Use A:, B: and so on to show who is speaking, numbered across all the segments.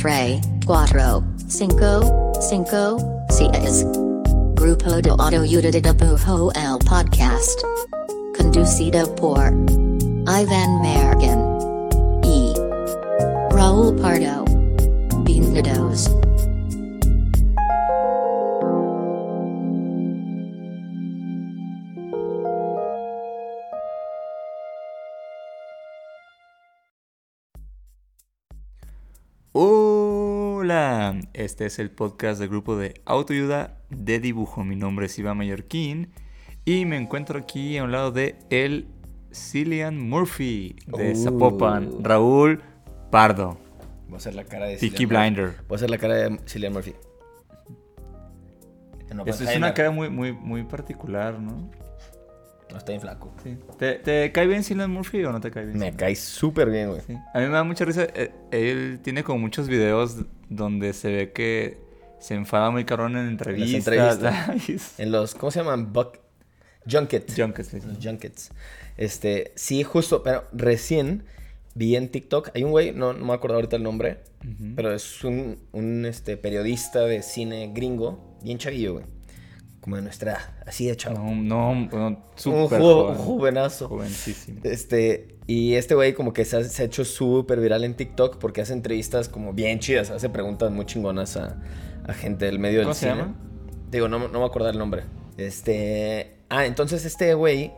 A: Tre, Cuatro, Cinco, Cinco, Seis. Grupo de Autoayuda de Bujo el Podcast. Conducido por Ivan Mergen. E. Raul Pardo. Bienvenidos.
B: Este es el podcast del grupo de autoayuda de dibujo. Mi nombre es Iván Mallorquín y me encuentro aquí a un lado de el Cillian Murphy de
C: Uh.
B: Zapopan, Raúl Pardo,
C: Voy a hacer la cara de
B: Peaky. Blinder.
C: Voy a hacer la cara de Cillian Murphy.
B: Esta es una cara muy, muy, muy particular, ¿no?
C: No, está bien flaco.
B: Sí. ¿Te, te cae bien Cillian Murphy o no te cae bien?
C: Me cae súper bien, güey.
B: Sí. A mí me da mucha risa. eh, Él tiene como muchos videos donde se ve que se enfada muy cabrón en entrevistas.
C: entrevistas. En los, ¿cómo se llaman? Buck... Junkets.
B: Junkets, sí.
C: Los junkets. Este, sí, justo, pero recién vi en TikTok, hay un güey, no, no me acuerdo ahorita el nombre, pero es un, un este, periodista de cine gringo, bien chavillo, güey. Como de nuestra edad, así de chavo.
B: No, no, no,
C: un jo-
B: joven.
C: jovenazo.
B: Jovencísimo.
C: Este, y este güey como que se ha, se ha hecho súper viral en TikTok porque hace entrevistas como bien chidas, hace preguntas muy chingonas a, a gente del medio
B: ¿Cómo
C: del
B: se
C: cine.
B: llama?
C: Digo, no, no me acuerdo el nombre. Este, ah, entonces este güey,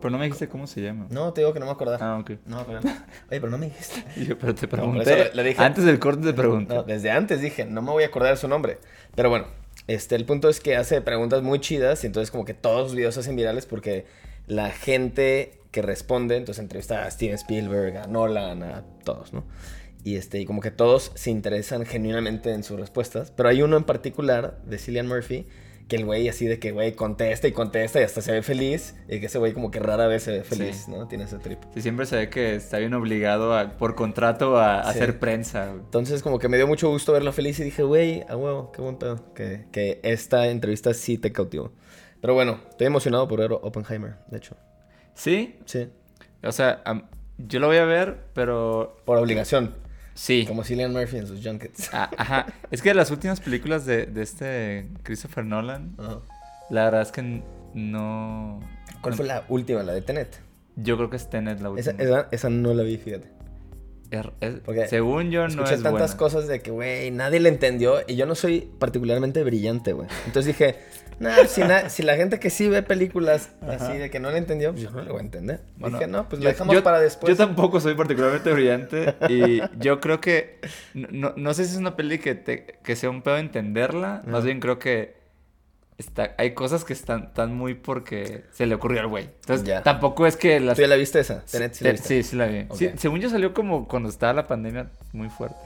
B: Pero no me dijiste cómo se llama.
C: no, te digo que no me acuerdo.
B: Ah, ok.
C: No, pero, oye, pero no me dijiste.
B: Yo, pero te pregunté.
C: le- dije-
B: Antes del corte te pregunté.
C: No, desde antes dije, no me voy a acordar su nombre. Pero bueno, este, el punto es que hace preguntas muy chidas y entonces como que todos sus videos se hacen virales porque la gente que responde, entonces entrevista a Steven Spielberg, a Nolan, a todos, ¿no? Y, este, y como que todos se interesan genuinamente en sus respuestas. Pero hay uno en particular de Cillian Murphy que el güey así de que, güey, contesta y contesta y hasta se ve feliz. Y que ese güey como que rara vez se ve feliz,
B: Sí.
C: ¿no? Tiene ese trip.
B: Sí, siempre se ve que está bien obligado a- por contrato a, a
C: Sí.
B: hacer prensa.
C: Entonces como que me dio mucho gusto verlo feliz y dije, güey, a huevo, qué buen pedo. Que, que esta entrevista sí te cautivó. Pero bueno, estoy emocionado por ver Oppenheimer, de hecho.
B: Sí,
C: Sí.
B: o sea, yo lo voy a ver, pero
C: Por obligación.
B: sí.
C: Como Cillian Murphy en sus junkets.
B: Ah, ajá. Es que las últimas películas de, de este Christopher Nolan, la verdad es que no.
C: ¿Cuál
B: no-
C: fue la última, la de Tenet?
B: Yo creo que es Tenet la última.
C: Esa, esa, esa no la vi, fíjate. Porque
B: según yo, no
C: Escuché
B: es
C: tantas
B: buena.
C: cosas de que, güey, nadie le entendió. Y yo no soy particularmente brillante, güey. Entonces dije, nah, si, na- si la gente que sí ve películas así de que no le entendió, pues yo no le voy a entender.
B: Bueno,
C: dije, no, pues lo dejamos
B: yo-
C: para después.
B: Yo tampoco soy particularmente brillante y yo creo que no, no- sé si es una peli que, te- que sea un pedo entenderla, más bien creo que está, hay cosas que están, están muy porque se le ocurrió al güey. Entonces
C: Ya.
B: tampoco es que las...
C: ¿Tú ya la viste esa? Sí la
B: Te-
C: viste.
B: sí, sí la vi. Sí, según yo salió como cuando estaba la pandemia muy fuerte.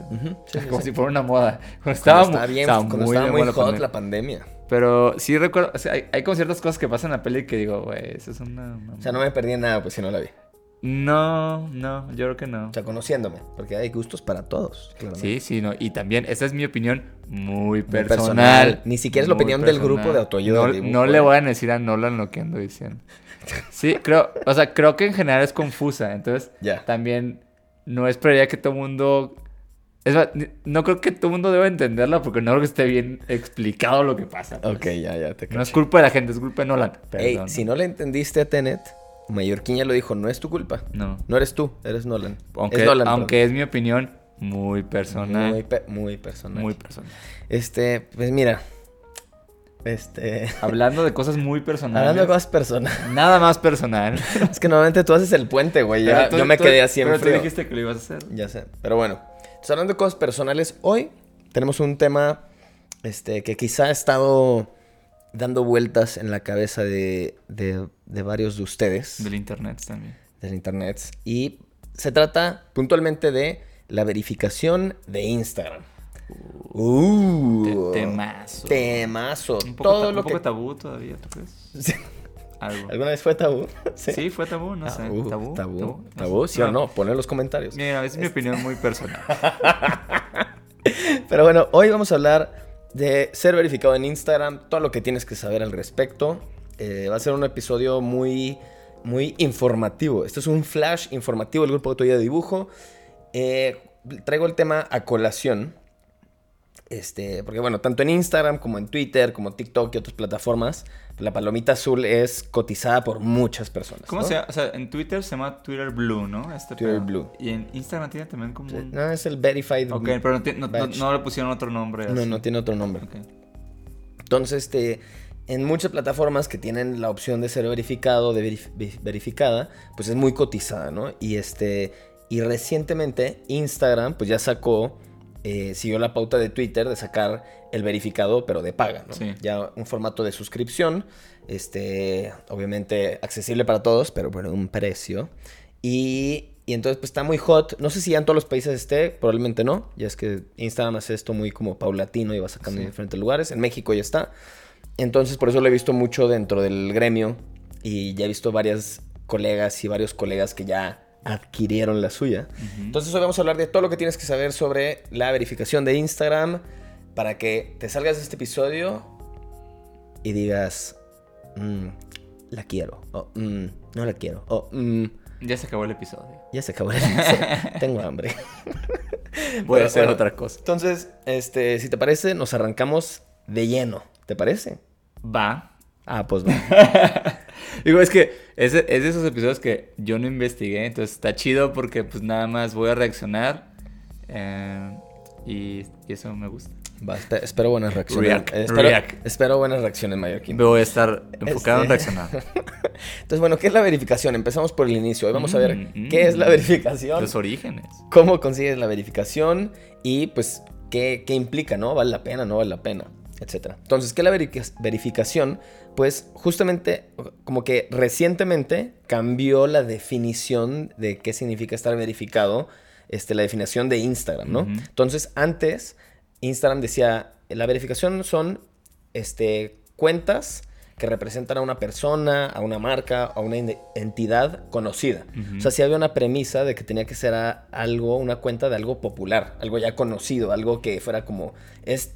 C: Sí,
B: como si fuera una moda. Cuando
C: Cuando
B: estaba,
C: estaba
B: mu-
C: bien,
B: estaba
C: cuando estaba
B: de
C: muy hot
B: pandemia.
C: la pandemia.
B: Pero sí recuerdo, o sea, hay, hay como ciertas cosas que pasan en la peli que digo, güey, eso es una... una
C: O sea, no me perdí en nada, pues si no la vi.
B: No, no, yo creo que no.
C: O sea, conociéndome, porque hay gustos para todos. claramente.
B: Sí, sí, no. Y también, esa es mi opinión muy
C: Muy
B: personal.
C: Ni siquiera es la opinión del grupo de autoayuda
B: No, le voy a decir a Nolan lo que ando diciendo. Sí, creo, o sea, creo que en general es confusa. Entonces, también no esperaría que todo el mundo. Es más, no creo que todo el mundo deba entenderla porque no creo que esté bien explicado lo que pasa. pues.
C: Ok, ya, ya te
B: No es
C: caché.
B: culpa de la gente, es culpa de Nolan.
C: Ey,
B: Perdón.
C: si no le entendiste a Tenet, Mallorquín ya lo dijo, no es tu culpa.
B: No.
C: No eres tú, eres Nolan.
B: Aunque,
C: es Nolan,
B: aunque es mi opinión muy personal.
C: Muy, pe- muy personal.
B: muy personal.
C: Este, pues mira. Este.
B: Hablando de cosas muy personales.
C: Hablando de cosas personales.
B: Nada más personal.
C: es que normalmente tú haces el puente, güey. Ya,
B: tú-
C: yo me
B: tú-
C: quedé así en
B: Pero tú dijiste que lo ibas a hacer.
C: Ya sé. Pero bueno. Entonces, hablando de cosas personales, hoy tenemos un tema este, que quizá ha estado dando vueltas en la cabeza de, de- de varios de ustedes
B: Del internet también.
C: del internet. Y se trata puntualmente de la verificación de Instagram. Uh,
B: Te- temazo.
C: Temazo.
B: Un poco,
C: Todo
B: ta- un
C: lo
B: poco
C: que.
B: tabú todavía, ¿tú crees?
C: Sí.
B: Algo.
C: ¿Alguna vez fue tabú?
B: Sí. fue tabú, no
C: Ah,
B: sé.
C: uh,
B: ¿Tabú?
C: Tabú.
B: ¿Tabú?
C: ¿Sí o no? Ponlo en los comentarios.
B: Mira, es mi opinión muy personal.
C: Pero bueno, hoy vamos a hablar de ser verificado en Instagram, todo lo que tienes que saber al respecto. Eh, va a ser un episodio muy, muy informativo. Esto es un flash informativo del grupo de Autoría de Dibujo. Eh, traigo el tema a colación Este, porque bueno, tanto en Instagram como en Twitter, como TikTok y otras plataformas, la palomita azul es cotizada por muchas personas.
B: ¿Cómo
C: ¿no?
B: se llama? O sea, en Twitter se llama Twitter Blue, ¿no? Este
C: Twitter
B: pedo.
C: Blue.
B: Y en Instagram tiene también como un...
C: No, es el Verified.
B: Ok, pero no, no- no- no le pusieron otro nombre.
C: No,
B: así.
C: no tiene otro nombre.
B: Ok.
C: Entonces, este, en muchas plataformas que tienen la opción de ser verificado, de verif- ve- verificada, pues es muy cotizada, ¿no? Y este, y recientemente Instagram, pues ya sacó, eh, siguió la pauta de Twitter de sacar el verificado, pero de paga, ¿no?
B: Sí.
C: Ya un formato de suscripción, este, obviamente accesible para todos, pero bueno, un precio. Y, y entonces pues está muy hot. No sé si ya en todos los países esté, probablemente no. Ya es que Instagram hace esto muy como paulatino y va sacando
B: Sí.
C: en diferentes lugares. En México ya está. Entonces por eso lo he visto mucho dentro del gremio y ya he visto varias colegas y varios colegas que ya adquirieron la suya. Entonces hoy vamos a hablar de todo lo que tienes que saber sobre la verificación de Instagram para que te salgas de este episodio y digas, "Mm, la quiero, o "Mm, no la quiero, o "Mm,
B: Ya se acabó el episodio.
C: ya se acabó el episodio, tengo hambre.
B: Voy a hacer
C: bueno,
B: otra cosa.
C: Entonces, este, si te parece, nos arrancamos de lleno. ¿Te parece?
B: Va.
C: Ah, pues va.
B: Digo, es que es, es de esos episodios que yo no investigué, entonces está chido porque pues nada más voy a reaccionar eh, y, y eso me gusta.
C: Va, espe- espero buenas reacciones.
B: React,
C: Eh, espero,
B: react.
C: espero buenas reacciones, Mallorquín.
B: Voy a estar enfocado en
C: Este-
B: reaccionar.
C: Entonces, bueno, ¿qué es la verificación? Empezamos por el inicio. Hoy vamos a ver
B: Mm,
C: qué es la
B: mm.
C: verificación,
B: Los orígenes.
C: cómo consigues la verificación y, pues, qué, qué implica, ¿no? ¿Vale la pena, no vale la pena? Etcétera. Entonces, ¿qué es la verificación? Pues, justamente, como que recientemente cambió la definición de qué significa estar verificado, este, la definición de Instagram, ¿no? Entonces, antes, Instagram decía, la verificación son este, cuentas que representan a una persona, a una marca, a una entidad conocida. O sea, si había una premisa de que tenía que ser algo, una cuenta de algo popular, algo ya conocido, algo que fuera como, es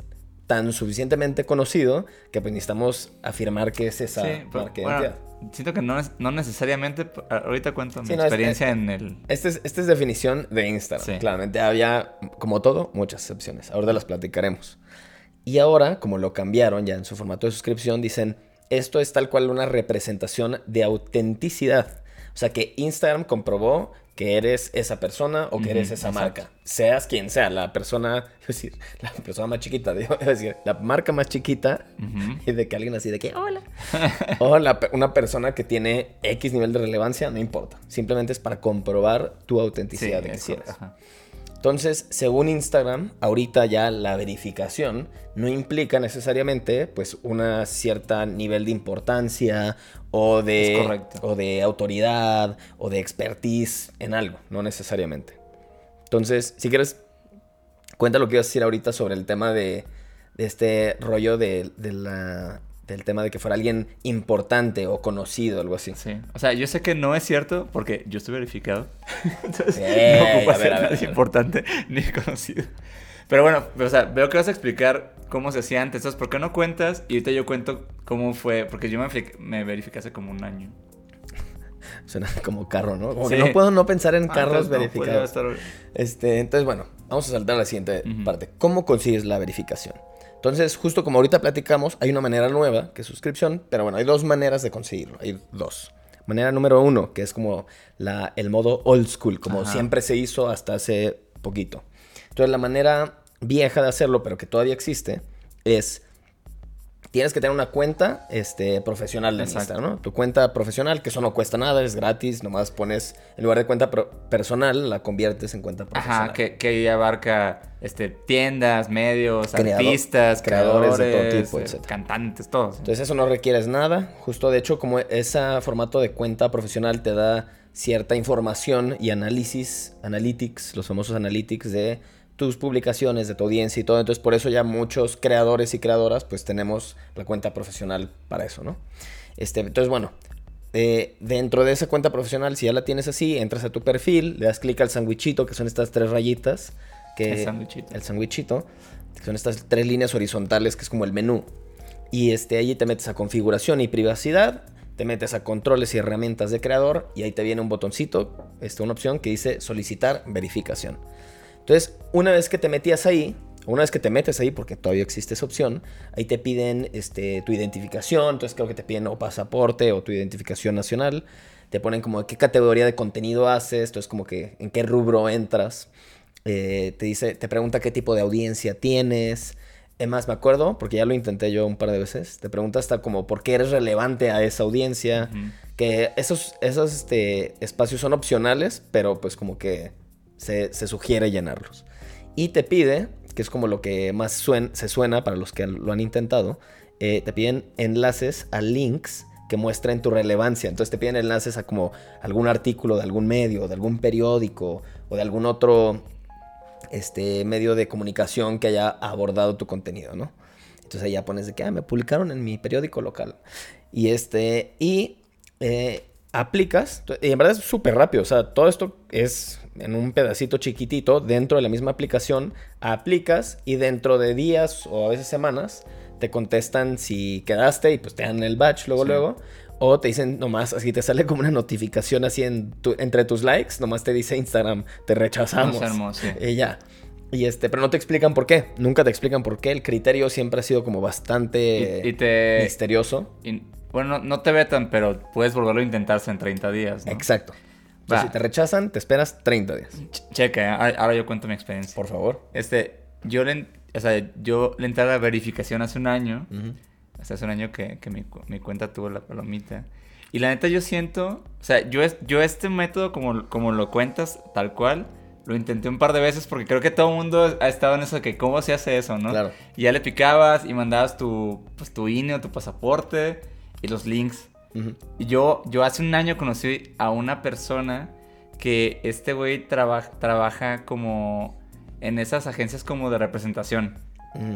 C: tan suficientemente conocido que pues necesitamos afirmar que es esa
B: Sí, pero,
C: marca de
B: bueno,
C: identidad.
B: siento que no, es- no necesariamente. Ahorita cuento mi
C: Sí, no, es-
B: experiencia en el.
C: Esta es, esta es definición de Instagram.
B: Sí.
C: Claramente había, como todo, muchas excepciones. Ahora las platicaremos. Y ahora, como lo cambiaron ya en su formato de suscripción, dicen, esto es tal cual una representación de autenticidad. O sea, que Instagram comprobó que eres esa persona o que eres esa
B: exacto.
C: marca. Seas quien sea, la persona, es decir, la persona más chiquita, digo, es decir, la marca más chiquita y de que alguien así de que, hola. o la una persona que tiene X nivel de relevancia, no importa. Simplemente es para comprobar tu
B: Sí,
C: autenticidad de que sí eres. Entonces, según Instagram, ahorita ya la verificación no implica necesariamente pues una cierta nivel de importancia o de, o de autoridad o de expertise en algo, no necesariamente. Entonces, si quieres, cuenta lo que ibas a decir ahorita sobre el tema de, de este rollo de, de la, del tema de que fuera alguien importante o conocido, algo así.
B: Sí. O sea, yo sé que no es cierto porque yo estoy verificado. Entonces,
C: Ey,
B: no ocupa
C: a ver,
B: ser
C: a ver,
B: nadie
C: a ver.
B: importante ni conocido. Pero bueno, o sea, veo que vas a explicar cómo se hacía antes. Entonces, ¿por qué no cuentas? Y ahorita yo cuento cómo fue. Porque yo me, me verificé hace como un año.
C: Suena como carro, ¿no? Como que
B: Sí.
C: no puedo no pensar en
B: Ah,
C: carros
B: no
C: verificados.
B: estar-
C: Este, entonces, bueno, vamos a saltar a la siguiente parte. ¿Cómo consigues la verificación? Entonces, justo como ahorita platicamos, hay una manera nueva que es suscripción, pero bueno, hay dos maneras de conseguirlo. Hay dos. Manera número uno, que es como la, el modo old school, como
B: Ajá.
C: siempre se hizo hasta hace poquito. Entonces, la manera vieja de hacerlo, pero que todavía existe, es tienes que tener una cuenta este, profesional de. Instagram, ¿no? Tu cuenta profesional, que eso no cuesta nada, es gratis, nomás pones, en lugar de cuenta personal, la conviertes en cuenta profesional.
B: Ajá, que, que abarca este, tiendas, medios,
C: Creado-
B: artistas,
C: creadores
B: creadores,
C: de todo tipo, etcétera.
B: cantantes, todos.
C: Entonces eso no requieres nada, justo de hecho como ese formato de cuenta profesional te da cierta información y análisis, analytics, los famosos analytics de tus publicaciones, de tu audiencia y todo. Entonces por eso ya muchos creadores y creadoras pues tenemos la cuenta profesional para eso, ¿no? Este, entonces bueno, eh, dentro de esa cuenta profesional, si ya la tienes así, entras a tu perfil, le das clic al sandwichito, que son estas tres rayitas. Que,
B: El sandwichito.
C: El sandwichito, que son estas tres líneas horizontales, que es como el menú. Y este, allí te metes a configuración y privacidad, te metes a controles y herramientas de creador, y ahí te viene un botoncito, este, una opción que dice solicitar verificación. Entonces, una vez que te metías ahí, Una vez que te metes ahí, porque todavía existe esa opción, ahí te piden este, tu identificación, entonces creo que te piden o pasaporte o tu identificación nacional, te ponen como qué categoría de contenido haces, entonces como que en qué rubro entras, eh, te dice, te pregunta qué tipo de audiencia tienes, es más, me acuerdo, porque ya lo intenté yo un par de veces, te pregunta hasta como por qué eres relevante a esa audiencia, que esos, esos este, espacios son opcionales, pero pues como que se, sugiere llenarlos. Y te pide que es como lo que más se suena para los que lo han intentado, eh, te piden enlaces a links que muestren tu relevancia. Entonces te piden enlaces a como algún artículo de algún medio, de algún periódico o de algún otro este, medio de comunicación que haya abordado tu contenido, ¿no? Entonces ahí ya pones de que, ah, me publicaron en mi periódico local. Y este, y eh, aplicas, y en verdad es súper rápido, o sea, todo esto es en un pedacito chiquitito dentro de la misma aplicación, aplicas y dentro de días o a veces semanas te contestan si quedaste y pues te dan el batch luego luego. O te dicen nomás, así te sale como una notificación así en entre tus likes, nomás te dice Instagram, te rechazamos. Y ya. Y este, pero no te explican por qué. Nunca te explican por qué. El criterio siempre ha sido como bastante misterioso.
B: bueno, no te vetan, pero puedes volverlo a intentarse en 30 días.
C: Exacto si te rechazan, te esperas 30 días.
B: cheque, ¿eh? ahora yo cuento mi experiencia.
C: Por favor.
B: Este, yo le, o sea, yo le entré a la verificación hace un año. hace un año que, que mi, mi, cuenta tuvo la palomita. Y la neta yo siento, o sea, yo, yo este método como, como lo cuentas tal cual, lo intenté un par de veces porque creo que todo el mundo ha estado en eso de que cómo se hace eso, ¿no? Claro. Y ya le picabas y mandabas tu, pues, tu INE o tu pasaporte y los links. Yo, yo hace un año conocí a una persona que este güey trabaja como en esas agencias como de representación.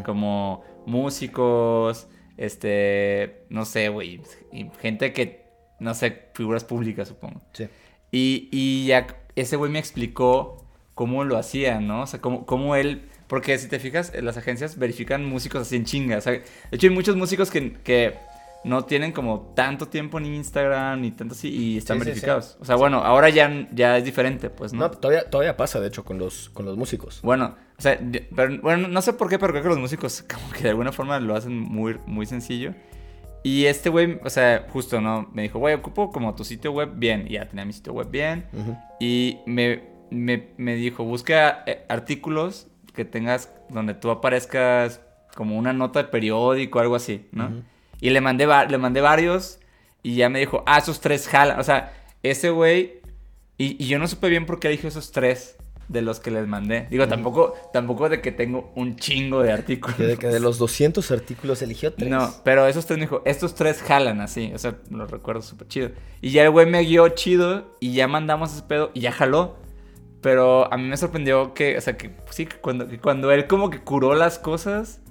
B: Como músicos, este, no sé, güey, gente que, no sé, figuras públicas, supongo. Sí. Y, y ya ese güey me explicó cómo lo hacía, ¿no? O sea, cómo, cómo él... Porque si te fijas, las agencias verifican músicos así en chinga. O sea, de hecho, hay muchos músicos que, que no tienen como tanto tiempo en Instagram ni tanto así y están verificados. O sea, bueno, ahora ya, ya es diferente, pues, ¿no?
C: No, todavía, todavía pasa, de hecho, con los, con los músicos.
B: Bueno, o sea, pero, bueno, no sé por qué, pero creo que los músicos como que de alguna forma lo hacen muy, muy sencillo. Y este güey, o sea, justo, ¿no? Me dijo, güey, ocupo como tu sitio web bien. Y ya tenía mi sitio web bien. Y me, me, dijo, busca eh, artículos que tengas donde tú aparezcas como una nota de periódico o algo así, ¿no? Y le mandé, le mandé varios y ya me dijo, ah, esos tres jalan. O sea, ese güey. Y, yo no supe bien por qué dijo esos tres de los que les mandé. Digo, tampoco, tampoco de que tengo un chingo de artículos.
C: de que de los 200 artículos eligió tres.
B: No, pero esos tres me dijo, estos tres jalan así. O sea, lo recuerdo súper chido. Y ya el güey me guió chido y ya mandamos ese pedo y ya jaló. Pero a mí me sorprendió que, o sea, que sí, cuando, que cuando él como que curó las cosas,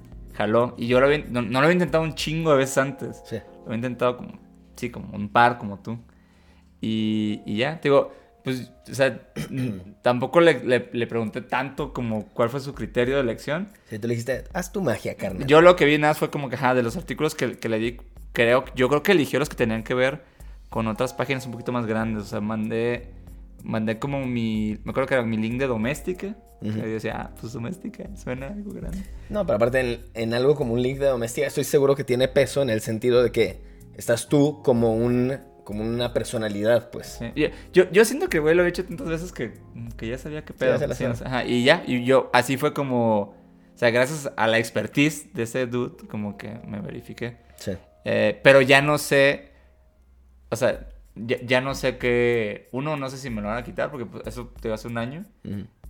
B: jaló. Y yo lo no, lo había intentado un chingo de veces antes. Sí. Lo había intentado como, sí, como un par, como tú. Y, y ya, te digo, pues, o sea, tampoco le, le, pregunté tanto como cuál fue su criterio de elección.
C: Sí, tú le dijiste, haz tu magia, carnal.
B: Yo lo que vi nada fue como que, ajá, de los artículos que, que le di, creo, yo creo que eligió los que tenían que ver con otras páginas un poquito más grandes. O sea, mandé, mandé como mi, me acuerdo que era mi link de doméstica y decía, ah, pues doméstica, suena algo grande.
C: No, pero aparte en, algo como un link de doméstica, estoy seguro que tiene peso en el sentido de que estás tú como un como una personalidad, pues.
B: Yo, yo siento que güey lo he hecho tantas veces que, que ya sabía qué pedo. Ajá, y ya, y yo así fue como, o sea, gracias a la expertise de ese dude, como que me verifiqué. Sí. Eh, pero ya no sé, o sea, ya, no sé qué, uno, no sé si me lo van a quitar, porque pues, eso te hace un año.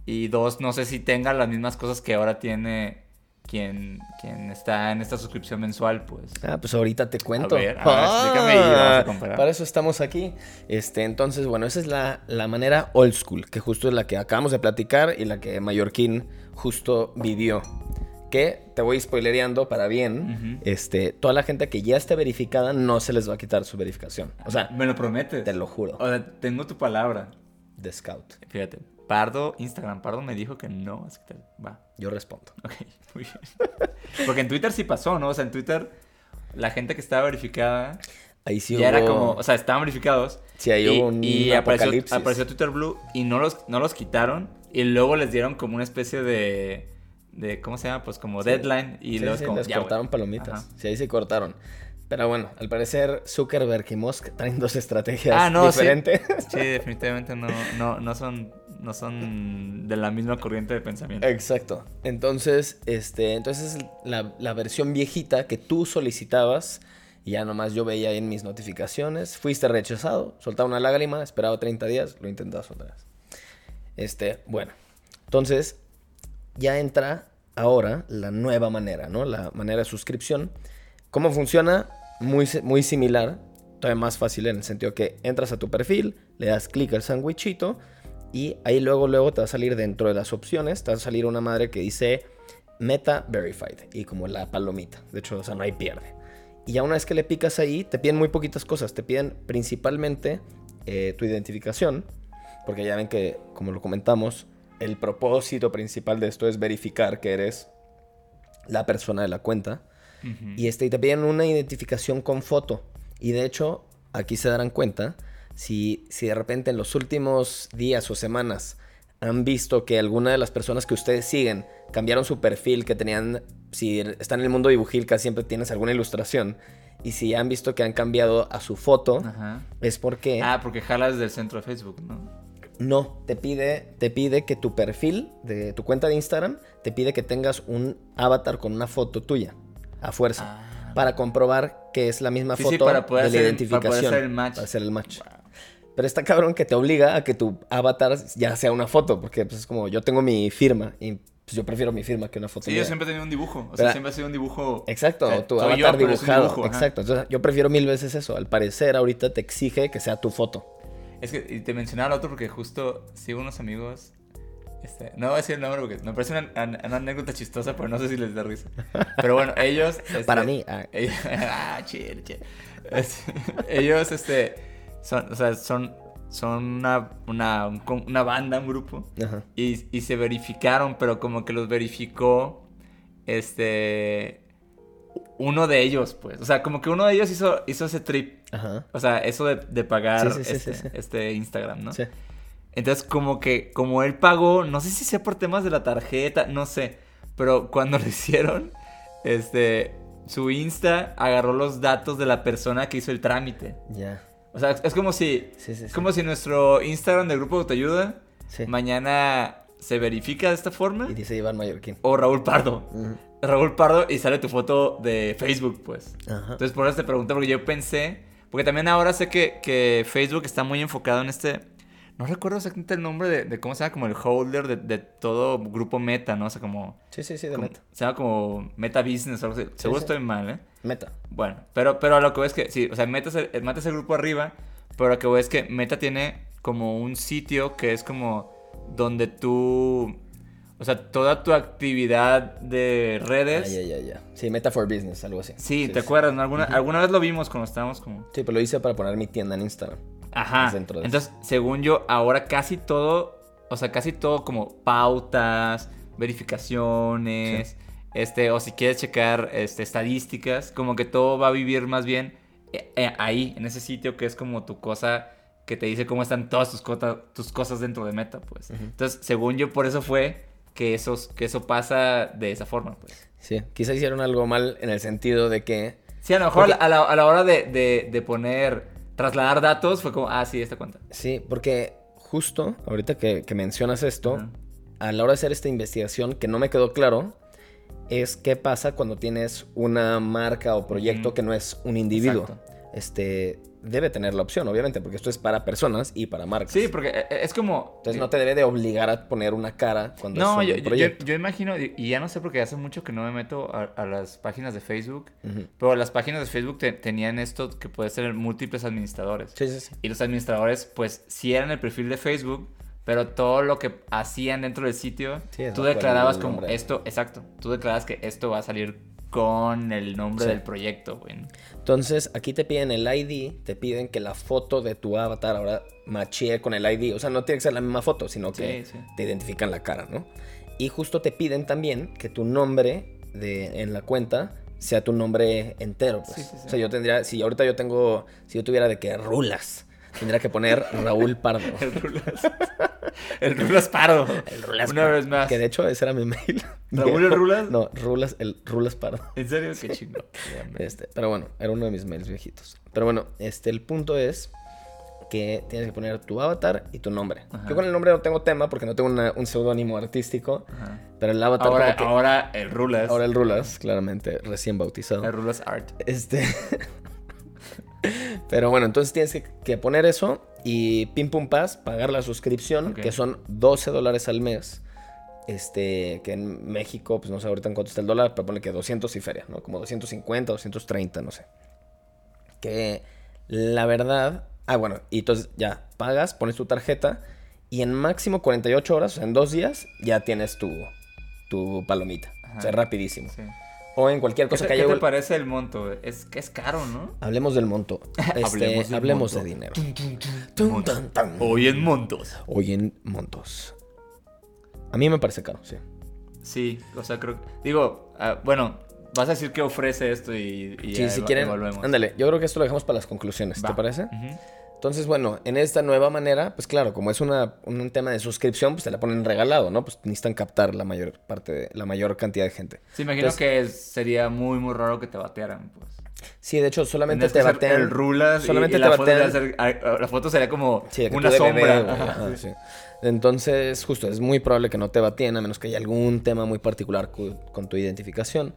B: Y dos, no sé si tenga las mismas cosas que ahora tiene quien, quien está en esta suscripción mensual, pues.
C: Ah, pues ahorita te cuento. A ver, explícame y vamos a comparar. Para eso estamos aquí. Este, entonces, bueno, esa es la, la, manera old school, que justo es la que acabamos de platicar y la que Mallorquín justo vivió. Que te voy spoilereando para bien. Este, toda la gente que ya esté verificada no se les va a quitar su verificación. O sea,
B: me lo prometes.
C: Te lo juro.
B: O sea, tengo tu palabra.
C: De scout.
B: Fíjate, Pardo, Instagram Pardo me dijo que no, así que va.
C: Yo respondo.
B: Ok, muy bien. Porque en Twitter sí pasó, ¿no? O sea, en Twitter la gente que estaba verificada
C: ahí sí
B: ya era como, o sea, estaban verificados.
C: Sí, ahí hubo un
B: y apareció, Twitter Blue y no los, no los quitaron y luego les dieron como una especie de de ¿cómo se llama? Pues como deadline y
C: Sí,
B: los
C: sí,
B: como,
C: les
B: ya,
C: cortaron palomitas.
B: Ajá.
C: Sí, ahí se cortaron. Pero bueno, al parecer Zuckerberg y Musk traen dos estrategias
B: Ah, no,
C: diferentes.
B: Sí, definitivamente no, no, no son, no son de la misma corriente de pensamiento.
C: Exacto. Entonces, este, entonces la, la versión viejita que tú solicitabas, y ya nomás yo veía ahí en mis notificaciones, fuiste rechazado, soltaba una lágrima, esperaba 30 días, lo intentabas otra vez. Este, bueno, entonces ya entra ahora la nueva manera, ¿no? La manera de suscripción. ¿Cómo funciona? Muy, muy similar, todavía más fácil en el sentido que entras a tu perfil, le das clic al sandwichito y ahí luego, luego te va a salir dentro de las opciones, te va a salir una madre que dice Meta Verified y como la palomita. De hecho, o sea, no hay pierde. Y ya una vez que le picas ahí, te piden muy poquitas cosas. Te piden principalmente eh, tu identificación, porque ya ven que, como lo comentamos, el propósito principal de esto es verificar que eres la persona de la cuenta. Y este, y te piden una identificación con foto. Y de hecho, aquí se darán cuenta, si, si de repente en los últimos días o semanas han visto que alguna de las personas que ustedes siguen cambiaron su perfil, que tenían, si están en el mundo dibujil, casi siempre tienes alguna ilustración. Y si han visto que han cambiado a su foto,
B: Ajá.
C: es porque
B: Ah, porque jalas del centro de Facebook, ¿no?
C: No, te pide, te pide que tu perfil de tu cuenta de Instagram te pide que tengas un avatar con una foto tuya, a fuerza,
B: Ah.
C: para comprobar que es la misma
B: Sí, sí,
C: foto
B: para poder
C: de la identificación.
B: para poder hacer el match.
C: Para hacer el match. Pero está cabrón que te obliga a que tu avatar ya sea una foto, porque pues, es como yo tengo mi firma y pues, yo prefiero mi firma que una foto.
B: Sí,
C: mía.
B: yo siempre he tenido un dibujo. O sea, siempre ha sido un dibujo.
C: Exacto,
B: o sea,
C: tu
B: yo,
C: avatar
B: un
C: dibujado.
B: dibujo.
C: Exacto. Entonces, yo prefiero mil veces eso. Al parecer, ahorita te exige que sea tu foto.
B: Es que y te mencionaba lo otro porque justo sigo unos amigos. Este, no voy a decir el nombre porque me parece una, una anécdota chistosa, pero no sé si les da risa. Pero bueno, ellos. este,
C: Para mí, ah.
B: ellos- ah, chill, chill. Este, ellos, este. Son, o sea, son, son una, una, una banda, un grupo.
C: Ajá.
B: Y, y se verificaron, pero como que los verificó. Este. Uno de ellos, pues. O sea, como que uno de ellos hizo, hizo ese trip.
C: Ajá.
B: O sea, eso de, de pagar
C: Sí, sí, sí,
B: este,
C: sí,
B: este Instagram, ¿no?
C: Sí.
B: Entonces, como que, como él pagó, no sé si sea por temas de la tarjeta, no sé. Pero cuando lo hicieron, este, su Insta agarró los datos de la persona que hizo el trámite.
C: Ya.
B: O sea, es como si, es como si nuestro Instagram del grupo autoayuda
C: Sí.
B: mañana se verifica de esta forma.
C: Y dice Iván Mallorquín.
B: O Raúl Pardo. Raúl Pardo y sale tu foto de Facebook, pues.
C: Ajá.
B: Entonces, por eso te pregunté, porque yo pensé. Porque también ahora sé que, que Facebook está muy enfocado en este. No recuerdo exactamente el nombre de, de cómo se llama, como el holder de, de todo grupo meta, ¿no? O sea, como.
C: Sí, sí, sí, de
B: como-
C: meta.
B: Se llama como Meta Business o algo así. Seguro
C: sí.
B: estoy mal, ¿eh?
C: Meta.
B: Bueno, pero, pero a lo que voy es que, sí, o sea, Meta es, el, Meta es el grupo arriba, pero lo que voy es que Meta tiene como un sitio que es como donde tú. O sea, toda tu actividad de redes.
C: Ah, ya, ya, ya. Sí, Meta for Business, algo así.
B: Sí, ¿te acuerdas? no? Alguna, alguna vez lo vimos cuando estábamos como...
C: Sí, pero lo hice para poner mi tienda en Instagram.
B: Ajá.
C: Dentro de
B: Entonces, según yo, ahora casi todo, o sea, casi todo como pautas, verificaciones, este, o si quieres checar este, estadísticas, como que todo va a vivir más bien eh, eh, ahí, en ese sitio que es como tu cosa que te dice cómo están todas tus cosas dentro de Meta, pues. Entonces, según yo, por eso fue que, esos, que eso pasa de esa forma, pues.
C: Sí, quizá hicieron algo mal en el sentido de que...
B: Sí, a lo mejor
C: Porque-
B: a, la, a la hora de, de- de poner, trasladar datos, fue como, ah, sí, esta cuenta.
C: Sí, porque justo ahorita que, que mencionas esto, a la hora de hacer esta investigación, que no me quedó claro, es qué pasa cuando tienes una marca o proyecto que no es un individuo.
B: Exacto.
C: Este, debe tener la opción, obviamente, porque esto es para personas y para marcas.
B: Sí, porque eh, es como...
C: Entonces no te debe de obligar a poner una cara cuando
B: No,
C: es
B: yo,
C: un
B: yo-
C: proyecto.
B: yo imagino, y ya no sé porque hace mucho que no me meto a, a las páginas de Facebook, pero las páginas de Facebook te- tenían esto que puede ser múltiples administradores.
C: Sí, sí, sí.
B: Y los administradores, pues, sí eran el perfil de Facebook, pero todo lo que hacían dentro del sitio,
C: Sí,
B: tú declarabas como esto, exacto, tú declarabas que esto va a salir con el nombre
C: Sí.
B: del proyecto, güey.
C: Entonces, aquí te piden el ID, te piden que la foto de tu avatar ahora machee con el ID. O sea, no tiene que ser la misma foto, sino que
B: Sí, sí.
C: te identifican la cara, ¿no? Y justo te piden también que tu nombre de, en la cuenta sea tu nombre entero, pues. O sea, yo tendría, si ahorita yo tengo, si yo tuviera de que rulas, tendría que poner Raúl Pardo.
B: El Rulas Pardo.
C: El Rulas
B: Una
C: Pardo.
B: vez más.
C: Que de hecho ese era mi mail.
B: ¿Raúl el Rulas?
C: No, Rulas, el Rulas Pardo.
B: ¿En serio? Qué chingón.
C: Este, pero bueno, era uno de mis mails viejitos. Pero bueno, este, el punto es que tienes que poner tu avatar y tu nombre.
B: Ajá.
C: Yo con el nombre no tengo tema porque no tengo una- un seudónimo artístico,
B: Ajá.
C: pero el avatar
B: Ahora,
C: que-
B: ahora el Rulas.
C: ahora el Rulas, claramente, recién bautizado.
B: El Rulas Art.
C: Este. Pero bueno, entonces tienes que, que poner eso y pim pum pas, pagar la suscripción, que son 12 dólares al mes. Este, que en México, pues no sé ahorita en cuánto está el dólar, pero pone que 200 y feria, ¿no? Como 250, 230, no sé. Que la verdad. Ah, bueno, y entonces ya pagas, pones tu tarjeta y en máximo 48 horas, o sea, en dos días, ya tienes tu, tu palomita. O sea,
B: Ajá.
C: rapidísimo.
B: Sí.
C: O en cualquier
B: ¿Qué,
C: cosa que
B: qué
C: haya.
B: te parece el monto? Es que es caro, ¿no?
C: Hablemos del monto. Este,
B: Hablemos
C: hablemos,
B: del
C: de
B: monto.
C: dinero.
B: Hoy en montos.
C: Hoy en montos. A mí me parece caro, sí.
B: Sí, o sea, creo. Digo, ah, bueno, vas a decir que ofrece esto y, y
C: Sí, si quieren. Ándale, yo creo que esto lo dejamos para las conclusiones, ¿te parece?
B: Ujú.
C: Entonces, bueno, en esta nueva manera, pues claro, como es una, un tema de suscripción, pues te la ponen regalado, ¿no? Pues necesitan captar la mayor parte de, la mayor cantidad de gente.
B: Sí, imagino
C: Entonces-
B: que sería muy, muy raro que te batearan, pues.
C: Sí, de hecho, solamente te batean.
B: El rulas
C: solamente
B: y, y
C: te
B: la, foto
C: batean-
B: ah, la foto sería como
C: Sí,
B: una
C: bebé,
B: sombra. ajá, sí.
C: sí. Entonces, justo, es muy probable que no te bateen a menos que haya algún tema muy particular cu- con tu identificación.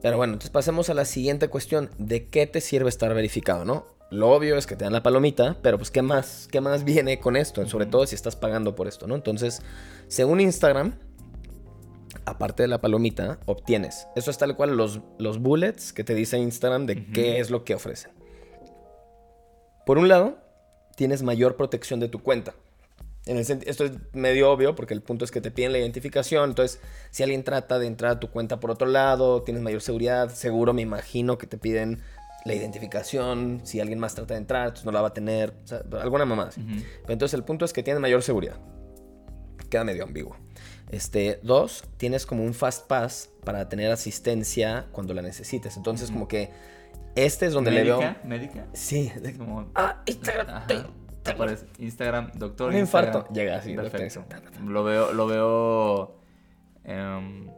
C: Pero bueno, entonces pasemos a la siguiente cuestión. ¿De qué te sirve estar verificado, no? Lo obvio es que te dan la palomita, pero pues ¿qué más, qué más viene con esto? Sobre todo si estás pagando por esto, ¿no? Entonces, según Instagram, aparte de la palomita, obtienes. Eso es tal cual los, los bullets que te dice Instagram de qué es lo que ofrecen. Por un lado, tienes mayor protección de tu cuenta. En el esto es medio obvio porque el punto es que te piden la identificación. Entonces, si alguien trata de entrar a tu cuenta por otro lado, tienes mayor seguridad. Seguro me imagino que te piden la identificación. Si alguien más trata de entrar, entonces no la va a tener. O sea, alguna.
B: Ujú.
C: Pero entonces el punto es que tienes mayor seguridad. Queda medio ambiguo. Este, dos, tienes como un fast pass para tener asistencia cuando la necesites. Entonces, como que este es donde le veo.
B: ¿Médica?
C: Sí,
B: Como...
C: Ah, Instagram. Te-
B: Te aparece Instagram, doctor
C: Un infarto. Llega así,
B: Perfecto. Lo veo, lo veo... em,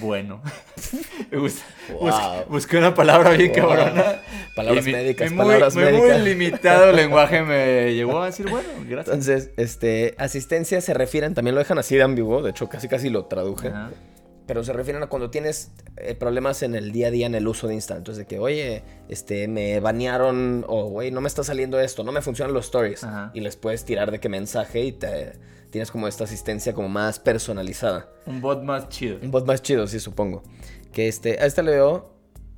B: bueno. Me gusta.
C: Wow.
B: Bus- busqué una palabra bien
C: Wow.
B: cabrona.
C: Palabras
B: y
C: médicas,
B: mi muy-
C: palabras
B: mi
C: médicas.
B: muy limitado lenguaje me llevó a decir, bueno, gracias.
C: Entonces, este, asistencia se refieren, también lo dejan así de ambiguo, de hecho casi casi lo traduje,
B: Ajá.
C: pero se refieren a cuando tienes eh, problemas en el día a día en el uso de Instagram. Entonces, de que, oye, este, me banearon, o, güey, no me está saliendo esto, no me funcionan los stories.
B: Ajá.
C: Y les puedes tirar de qué mensaje y te, tienes como esta asistencia como más personalizada.
B: Un bot más chido.
C: Un bot más chido, sí, supongo. Que este, a este le veo.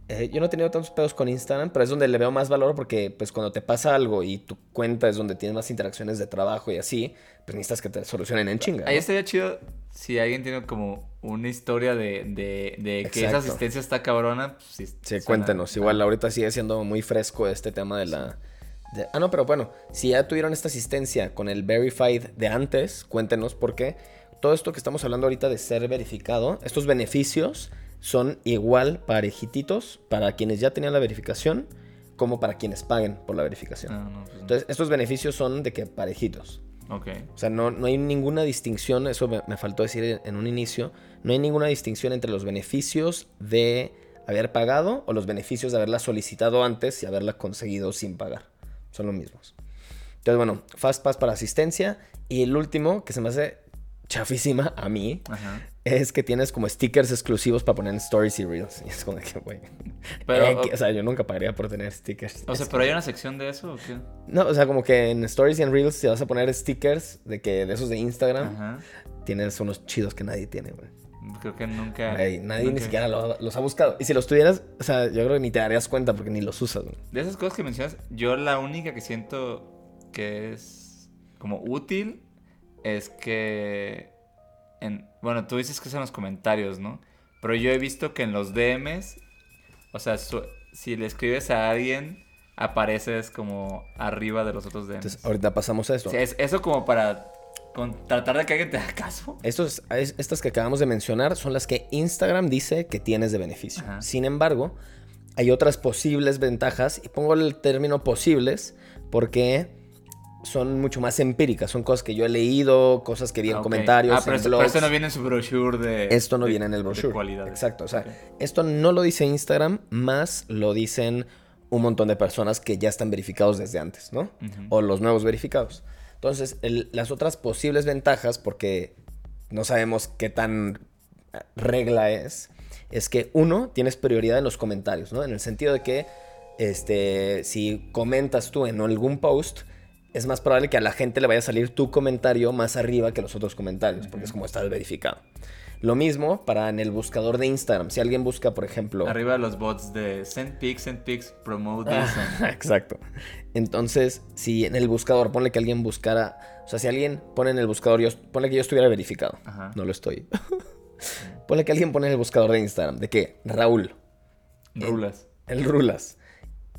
C: eh, yo no he tenido tantos pedos con Instagram, pero es donde le veo más valor porque, pues, cuando te pasa algo y tu cuenta es donde tienes más interacciones de trabajo y así, pues necesitas que te solucionen en chinga.
B: Ahí estaría chido si alguien tiene como una historia de, de, de que esa asistencia está cabrona. Pues, sí,
C: Sí,
B: suena-
C: cuéntenos. Igual ahorita sigue siendo muy fresco este tema de la. De- Ah, no, pero bueno, si ya tuvieron esta asistencia con el Verified de antes, cuéntenos porque todo esto que estamos hablando ahorita de ser verificado, estos beneficios son igual parejititos para quienes ya tenían la verificación como para quienes paguen por la verificación.
B: Ah, no, pues no.
C: Entonces, estos beneficios son de que parejitos.
B: Ok.
C: O sea, no, no hay ninguna distinción, eso me, me faltó decir en un inicio, no hay ninguna distinción entre los beneficios de haber pagado o los beneficios de haberla solicitado antes y haberla conseguido sin pagar. Son los mismos. Entonces, bueno, Fast Pass para asistencia. Y el último, que se me hace chafísima a mí,
B: Ajá.
C: es que tienes como stickers exclusivos para poner en stories y reels. Y es como que, güey.
B: Pero,
C: o sea, yo nunca pagaría por tener stickers.
B: O sea, pero hay una sección de eso o qué?
C: no, o sea, como que en Stories y en Reels, si vas a poner stickers de que de esos de Instagram,
B: Ajá.
C: tienes unos chidos que nadie tiene, güey.
B: Creo que nunca.
C: Nadie ni siquiera lo- los ha buscado. Y si los tuvieras, o sea, yo creo que ni te darías cuenta porque ni los usas, güey.
B: De esas cosas que mencionas, yo la única que siento que es como útil es que. En, bueno, tú dices que son los comentarios, ¿no? Pero yo he visto que en los DMs, o sea, su- si le escribes a alguien, apareces como arriba de los otros DMs.
C: Entonces, ahorita pasamos a esto.
B: Sí, es, eso como para con- tratar de que alguien te haga caso.
C: Estos, es- estas que acabamos de mencionar son las que Instagram dice que tienes de beneficio.
B: Ajá.
C: Sin embargo, hay otras posibles ventajas, y pongo el término posibles porque son mucho más empíricas, son cosas que yo he leído, cosas que vi en
B: Ah,
C: comentarios,
B: Ah, pero,
C: en
B: eso no viene en su brochure de.
C: Esto no
B: de-
C: viene en el
B: de
C: brochure.
B: cualidad.
C: Exacto, o sea, esto no lo dice Instagram, más lo dicen un montón de personas que ya están verificados desde antes, ¿no? O los nuevos verificados. Entonces, el- las otras posibles ventajas, porque no sabemos qué tan regla es, es que uno, tienes prioridad en los comentarios, ¿no? En el sentido de que este, si comentas tú en algún post, es más probable que a la gente le vaya a salir tu comentario más arriba que los otros comentarios, porque es como estás verificado. Lo mismo para en el buscador de Instagram. Si alguien busca, por ejemplo...
B: Arriba los bots de send pics, send pics, promote this. and-
C: Exacto. Entonces, si en el buscador, ponle que alguien buscara, o sea, si alguien pone en el buscador, yo, ponle que yo estuviera verificado,
B: Ajá.
C: no lo estoy. ponle que alguien pone en el buscador de Instagram, ¿de qué? Raúl,
B: Rulas.
C: el Rulas.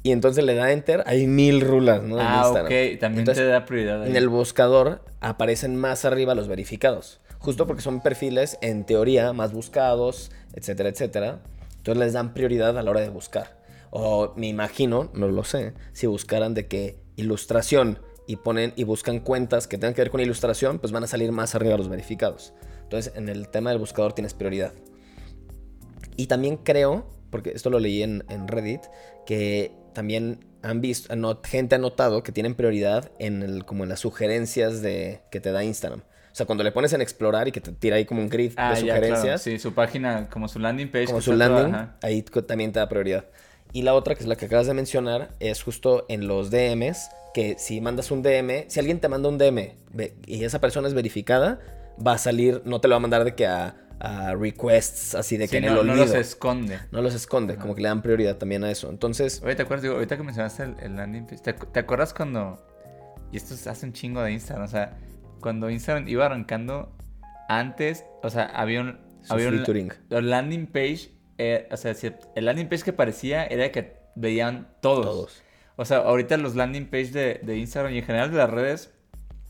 C: Y entonces le da enter, hay mil rulas, ¿no? En
B: Ah,
C: Instagram.
B: ok. También
C: Entonces,
B: te da prioridad. ahí.
C: En el buscador aparecen más arriba los verificados. Justo porque son perfiles, en teoría, más buscados, etcétera, etcétera. Entonces les dan prioridad a la hora de buscar. O me imagino, no lo sé, si buscaran de que ilustración y ponen y buscan cuentas que tengan que ver con ilustración, pues van a salir más arriba los verificados. Entonces, en el tema del buscador tienes prioridad. Y también creo, porque esto lo leí en, Reddit, que también han visto, gente ha notado que tienen prioridad en el, como en las sugerencias de, que te da Instagram. O sea, cuando le pones en explorar y que te tira ahí como un grid
B: Ah,
C: de
B: ya, claro.
C: sugerencias,
B: Sí, su página, como su landing page.
C: como su
B: toda-
C: landing, ahí también te da prioridad. Y la otra, que es la que acabas de mencionar, es justo en los DMs, que si mandas un DM, si alguien te manda un DM y esa persona es verificada, va a salir, no te lo va a mandar de que a, a requests, así de que en
B: no,
C: el
B: no
C: olvido.
B: los esconde.
C: No los esconde,
B: Ajá.
C: como que le dan prioridad también a eso. Entonces,
B: Oye, ¿te acuerdas? Digo, ahorita que mencionaste el, el landing page, ¿te, acu- te acuerdas cuando... Y esto se hace un chingo de Instagram, o sea, cuando Instagram iba arrancando, antes, o sea, había un...
C: su
B: había un los landing page, eh, o sea, el landing page que parecía era que veían todos.
C: Todos.
B: O sea, ahorita los landing page de, de Instagram y en general de las redes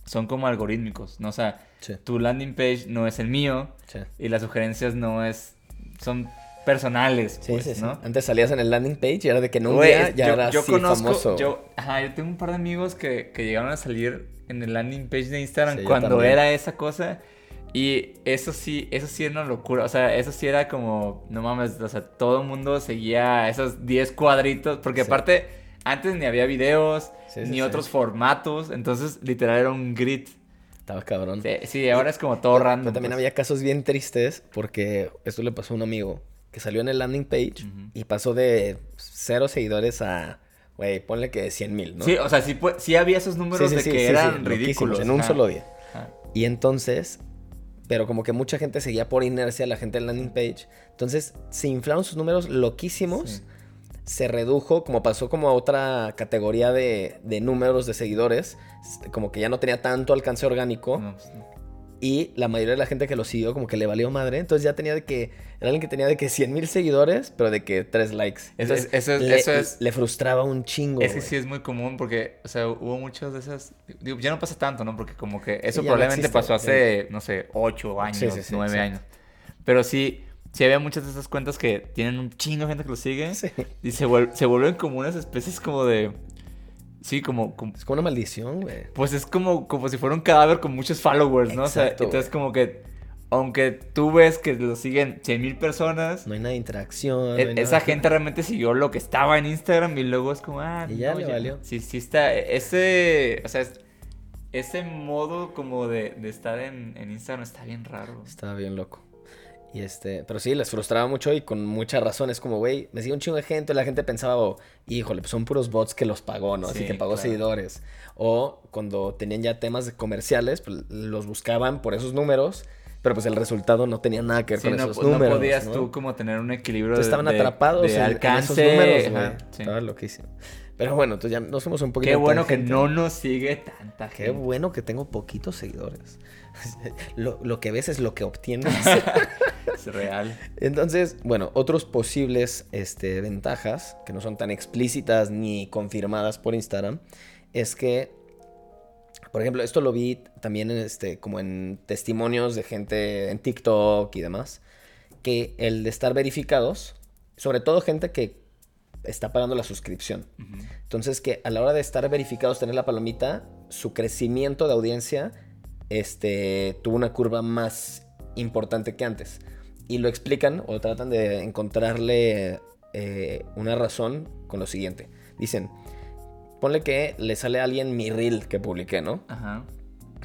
B: son como algorítmicos, ¿no? O sea,
C: Sí.
B: tu landing page no es el mío
C: Sí.
B: y las sugerencias no es... son personales,
C: Sí,
B: pues,
C: sí, sí.
B: ¿no?
C: Antes salías en el landing page y era de que día ya
B: yo,
C: era
B: yo
C: así
B: conozco,
C: famoso.
B: yo, ajá, yo tengo un par de amigos que, que llegaron a salir en el landing page de Instagram
C: Sí,
B: cuando era esa cosa. Y eso sí, eso sí era una locura. O sea, eso sí era como, no mames, o sea, todo el mundo seguía esos 10 cuadritos. Porque
C: Sí.
B: aparte, antes ni había videos,
C: Sí,
B: ni otros formatos. Entonces, literal era un grid.
C: Estaba cabrón.
B: Sí, ahora es como todo
C: Pero-
B: random.
C: Pero también
B: pues.
C: había casos bien tristes porque esto le pasó a un amigo que salió en el landing page
B: Ujú.
C: y pasó de cero seguidores a, güey, ponle que 100 mil, ¿no?
B: Sí, o sea, sí, sí había esos números
C: Sí, sí,
B: de que eran ridículos.
C: en un solo día.
B: Ajá.
C: Y entonces, pero como que mucha gente seguía por inercia la gente del landing page. Entonces se inflaron sus números loquísimos. Se redujo, como pasó como a otra categoría de, de números de seguidores. Como que ya no tenía tanto alcance orgánico.
B: No, pues, no.
C: Y la mayoría de la gente que lo siguió como que le valió madre. Entonces ya tenía de que... Era alguien que tenía de que 100 mil seguidores, pero de que 3 likes.
B: Eso es- eso es-
C: le,
B: eso es-
C: le frustraba un chingo.
B: Es que
C: güey.
B: sí es muy común porque, o sea, hubo muchas de esas. Digo, ya no pasa tanto, ¿no? Porque como que eso probablemente
C: existe,
B: pasó hace, no sé, ocho años,
C: Sí, sí, sí,
B: nueve
C: exacto.
B: años. Pero sí, sí había muchas de esas cuentas que tienen un chingo de gente que lo sigue
C: Sí.
B: y se, vuel- se vuelven como unas especies como de. Sí, como. como-
C: Es como una maldición, güey.
B: pues es como, como si fuera un cadáver con muchos followers, ¿no? o sea, entonces como que. Aunque tú ves que lo siguen 100 mil personas.
C: No hay nada de interacción. no
B: E-
C: nada-
B: Esa gente realmente siguió lo que estaba en Instagram y luego es como, ah,
C: Y ya
B: no,
C: le valió.
B: Sí, sí está, ese, o sea, es- ese modo como de, de estar en, en Instagram está bien raro.
C: Estaba bien loco. Y este, pero sí, les frustraba mucho y con mucha razón. Es como, güey, me sigue un chingo de gente. La gente pensaba, oh, híjole, pues son puros bots que los pagó, ¿no? Así
B: Sí,
C: que pagó
B: claro.
C: seguidores. O cuando tenían ya temas de comerciales, pues los buscaban por esos números. Pero pues el resultado no tenía nada que ver
B: Sí,
C: con
B: no,
C: esos
B: no
C: números.
B: podías
C: ¿no?
B: tú como tener un equilibrio
C: Entonces
B: de,
C: estaban
B: de-
C: atrapados
B: de
C: en, en
B: alcance.
C: esos números, güey.
B: sí.
C: Estaba loquísimo. Pero bueno, entonces ya nos fuimos un poquito
B: Qué
C: de
B: bueno que no nos sigue tanta
C: Qué
B: gente.
C: bueno que tengo poquitos seguidores. lo, lo que ves es lo que obtienes.
B: Es real.
C: Entonces, bueno, otros posibles este, ventajas que no son tan explícitas ni confirmadas por Instagram es que, por ejemplo, esto lo vi también en este, como en testimonios de gente en TikTok y demás, que el de estar verificados, sobre todo gente que está pagando la suscripción. Entonces, que a la hora de estar verificados, tener la palomita, su crecimiento de audiencia este, tuvo una curva más importante que antes. Y lo explican o tratan de encontrarle eh, una razón con lo siguiente. Dicen, ponle que le sale a alguien mi reel que publiqué, ¿no?
B: Ajá.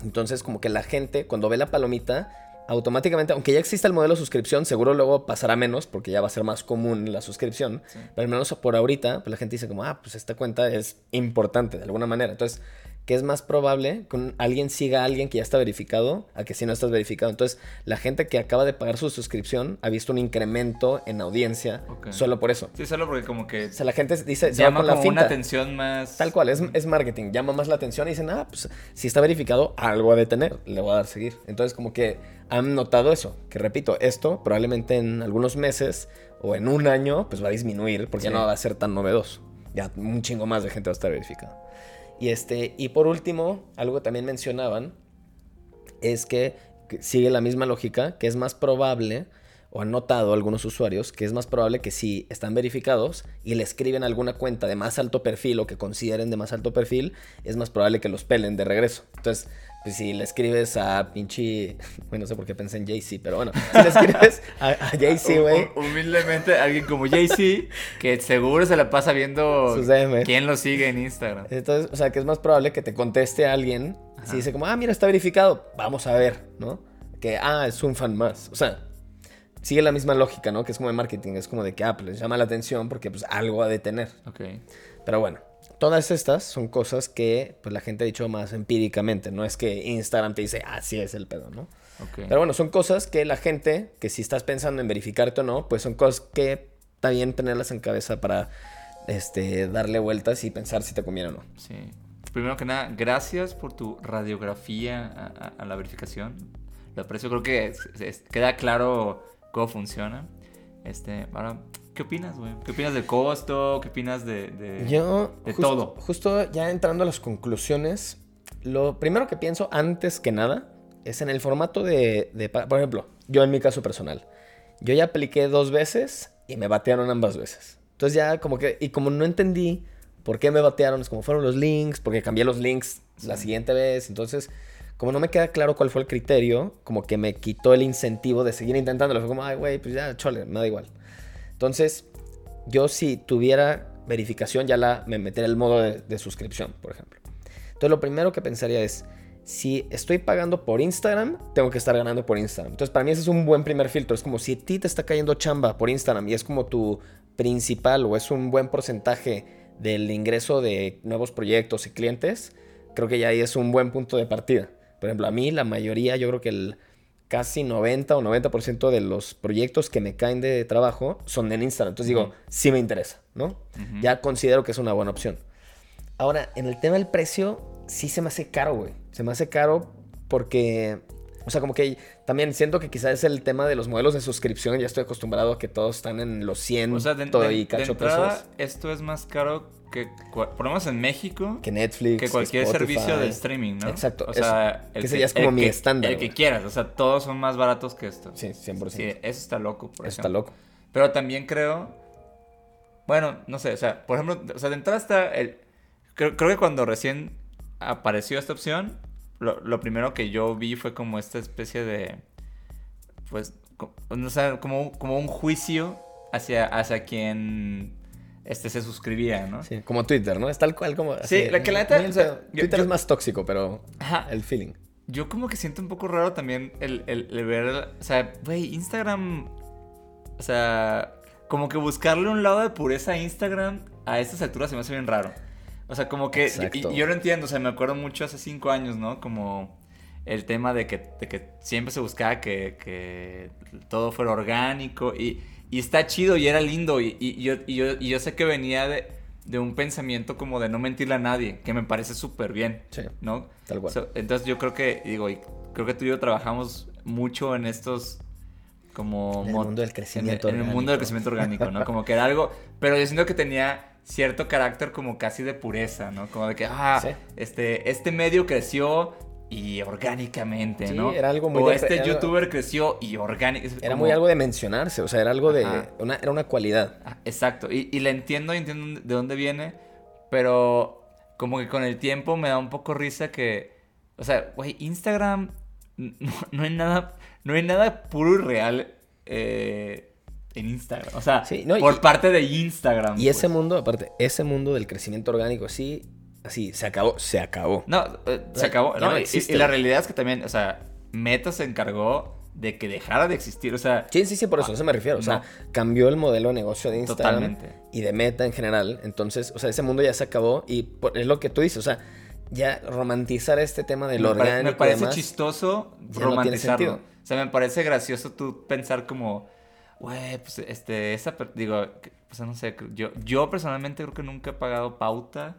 C: Entonces, como que la gente, cuando ve la palomita, automáticamente, aunque ya exista el modelo de suscripción, seguro luego pasará menos, porque ya va a ser más común la suscripción.
B: Sí.
C: Pero al menos por ahorita, pues la gente dice como, ah, pues esta cuenta es importante de alguna manera. Entonces, ¿qué es más probable que alguien siga a alguien que ya está verificado a que si no estás verificado? Entonces, la gente que acaba de pagar su suscripción ha visto un incremento en audiencia solo por eso.
B: Sí, solo porque como que
C: O sea, la gente dice,
B: llama
C: con la
B: una atención más...
C: Tal cual, es, es marketing, llama más la atención y dicen, ah, pues si está verificado, algo ha de tener, le voy a dar seguir. Entonces, como que han notado eso, que repito, esto probablemente en algunos meses o en un año, pues va a disminuir porque
B: Sí.
C: ya no va a ser tan novedoso. Ya un chingo más de gente va a estar verificada. Y, este, y por último, algo que también mencionaban es que, sigue la misma lógica, que es más probable, o han notado algunos usuarios, que es más probable que si están verificados y le escriben alguna cuenta de más alto perfil o que consideren de más alto perfil, es más probable que los pelen de regreso. Entonces, pues si le escribes a pinche, bueno, no sé por qué pensé en Jay-Z, pero bueno, si le escribes a, a Jay-Z, güey,
B: Hu- Humildemente, alguien como Jay-Z, que seguro se la pasa viendo quién lo sigue en Instagram.
C: Entonces, o sea, que es más probable que te conteste alguien
B: Ajá.
C: si dice como, ah, mira, está verificado, vamos a ver, ¿no? Que, ah, es un fan más. O sea, sigue la misma lógica, ¿no? Que es como de marketing, es como de que, ah, pues les llama la atención porque pues algo ha de tener.
B: Ok.
C: Pero bueno, todas estas son cosas que pues la gente ha dicho más empíricamente, no es que Instagram te dice, así es el pedo, ¿no?
B: Ok.
C: Pero bueno, son cosas que la gente, que si estás pensando en verificarte o no, pues son cosas que está bien tenerlas en cabeza para este, darle vueltas y pensar si te conviene o no.
B: Sí. Primero que nada, gracias por tu radiografía a, a- a la verificación. Lo aprecio, creo que es- es- queda claro cómo funciona. Este, ahora, ¿qué opinas, güey? ¿Qué opinas del costo? ¿Qué opinas de, de-
C: Yo,
B: de todo?
C: Justo ya entrando a las conclusiones, lo primero que pienso antes que nada es en el formato de, de por ejemplo, yo en mi caso personal, yo ya apliqué dos veces y me batearon ambas veces. Entonces ya como que, y como no entendí por qué me batearon, es como fueron los links, porque cambié los links la
B: Sí.
C: siguiente vez, entonces como no me queda claro cuál fue el criterio, como que me quitó el incentivo de seguir intentándolo, fue como, ay, güey, pues ya, chole, me da igual. Entonces, yo si tuviera verificación ya la me metería el modo de, de suscripción, por ejemplo. Entonces lo primero que pensaría es, si estoy pagando por Instagram, tengo que estar ganando por Instagram. Entonces para mí ese es un buen primer filtro. Es como si a ti te está cayendo chamba por Instagram y es como tu principal o es un buen porcentaje del ingreso de nuevos proyectos y clientes, creo que ya ahí es un buen punto de partida. Por ejemplo, a mí la mayoría, yo creo que el casi 90 o 90% de los proyectos que me caen de trabajo son en Instagram. Entonces digo, sí me interesa, ¿no? Ya considero que es una buena opción. Ahora, en el tema del precio, sí se me hace caro, güey. Se me hace caro porque, o sea, como que también siento que quizás es el tema de los modelos de suscripción. Ya estoy acostumbrado a que todos están en los 100
B: O sea, de, de-
C: y
B: de
C: cacho
B: entrada,
C: pesos.
B: esto es más caro que, por lo menos en México,
C: Que Netflix,
B: que cualquier
C: Spotify.
B: servicio de streaming, ¿no?
C: Exacto,
B: O sea,
C: Que ese ya es como mi
B: que-
C: estándar,
B: El que quieras, o sea, todos son más baratos que esto.
C: Sí, 100%.
B: Sí, eso está loco, por
C: Eso está
B: ejemplo.
C: loco.
B: Pero también creo. Bueno, no sé, o sea, por ejemplo, o sea, de entrada está. El, creo, creo que cuando recién apareció esta opción, lo, lo primero que yo vi fue como esta especie de. Pues, co- o sea, como, un- como un juicio hacia, hacia quien este, se suscribía, ¿no?
C: Sí, como Twitter, ¿no? Es tal cual como... así,
B: la que la neta-
C: muy- o sea,
B: yo-
C: Twitter
B: yo-
C: es más tóxico, pero
B: Ajá.
C: el feeling.
B: Yo como que siento un poco raro también el, el- el ver, o sea, güey, Instagram, o sea, como que buscarle un lado de pureza a Instagram a estas alturas se me hace bien raro. O sea, como que,
C: Exacto.
B: y, y yo lo entiendo, o sea, me acuerdo mucho hace cinco años, ¿no? Como el tema de que, de que siempre se buscaba que, que todo fuera orgánico y, y está chido y era lindo y, y yo, y, yo, y yo sé que venía de, de un pensamiento como de no mentirle a nadie, que me parece súper bien,
C: Sí,
B: ¿no?
C: tal cual.
B: So, entonces yo creo que, digo, y creo que tú y yo trabajamos mucho en estos como...
C: En el mundo del crecimiento
B: En, el- en el mundo del
C: orgánico.
B: crecimiento orgánico, ¿no? Como que era algo... Pero yo siento que tenía cierto carácter como casi de pureza, ¿no? Como de que, ah,
C: Sí.
B: este, este medio creció y orgánicamente,
C: Sí,
B: ¿no?
C: era algo muy
B: O
C: de-
B: este youtuber creció y orgánicamente.
C: Era muy algo de mencionarse, o sea, era algo de... Una, era una cualidad.
B: Ah, Exacto, y, y la entiendo y entiendo de dónde viene, pero como que con el tiempo me da un poco risa que, o sea, güey, Instagram no, no hay nada, no hay nada puro y real eh, en Instagram. O sea,
C: Sí, no,
B: por
C: y-
B: parte de Instagram.
C: Y ese
B: pues.
C: mundo, aparte, ese mundo del crecimiento orgánico, así, así, se acabó, se acabó.
B: No, eh, se acabó. no,
C: no
B: y-
C: existe,
B: y, la realidad es que también, o sea, Meta se encargó de que dejara de existir. O sea,
C: Sí, sí, sí, por eso, a eso me refiero. O sea,
B: no.
C: cambió el modelo de negocio de Instagram
B: Totalmente.
C: y de Meta en general. Entonces, o sea, ese mundo ya se acabó y por- es lo que tú dices. O sea, ya romantizar este tema del
B: me, pare-
C: orgánico.
B: me parece
C: y demás,
B: chistoso
C: no
B: romantizarlo. o sea, me parece gracioso tú pensar como, güey, pues este, esa, digo, sea, no sé, yo, yo personalmente creo que nunca he pagado pauta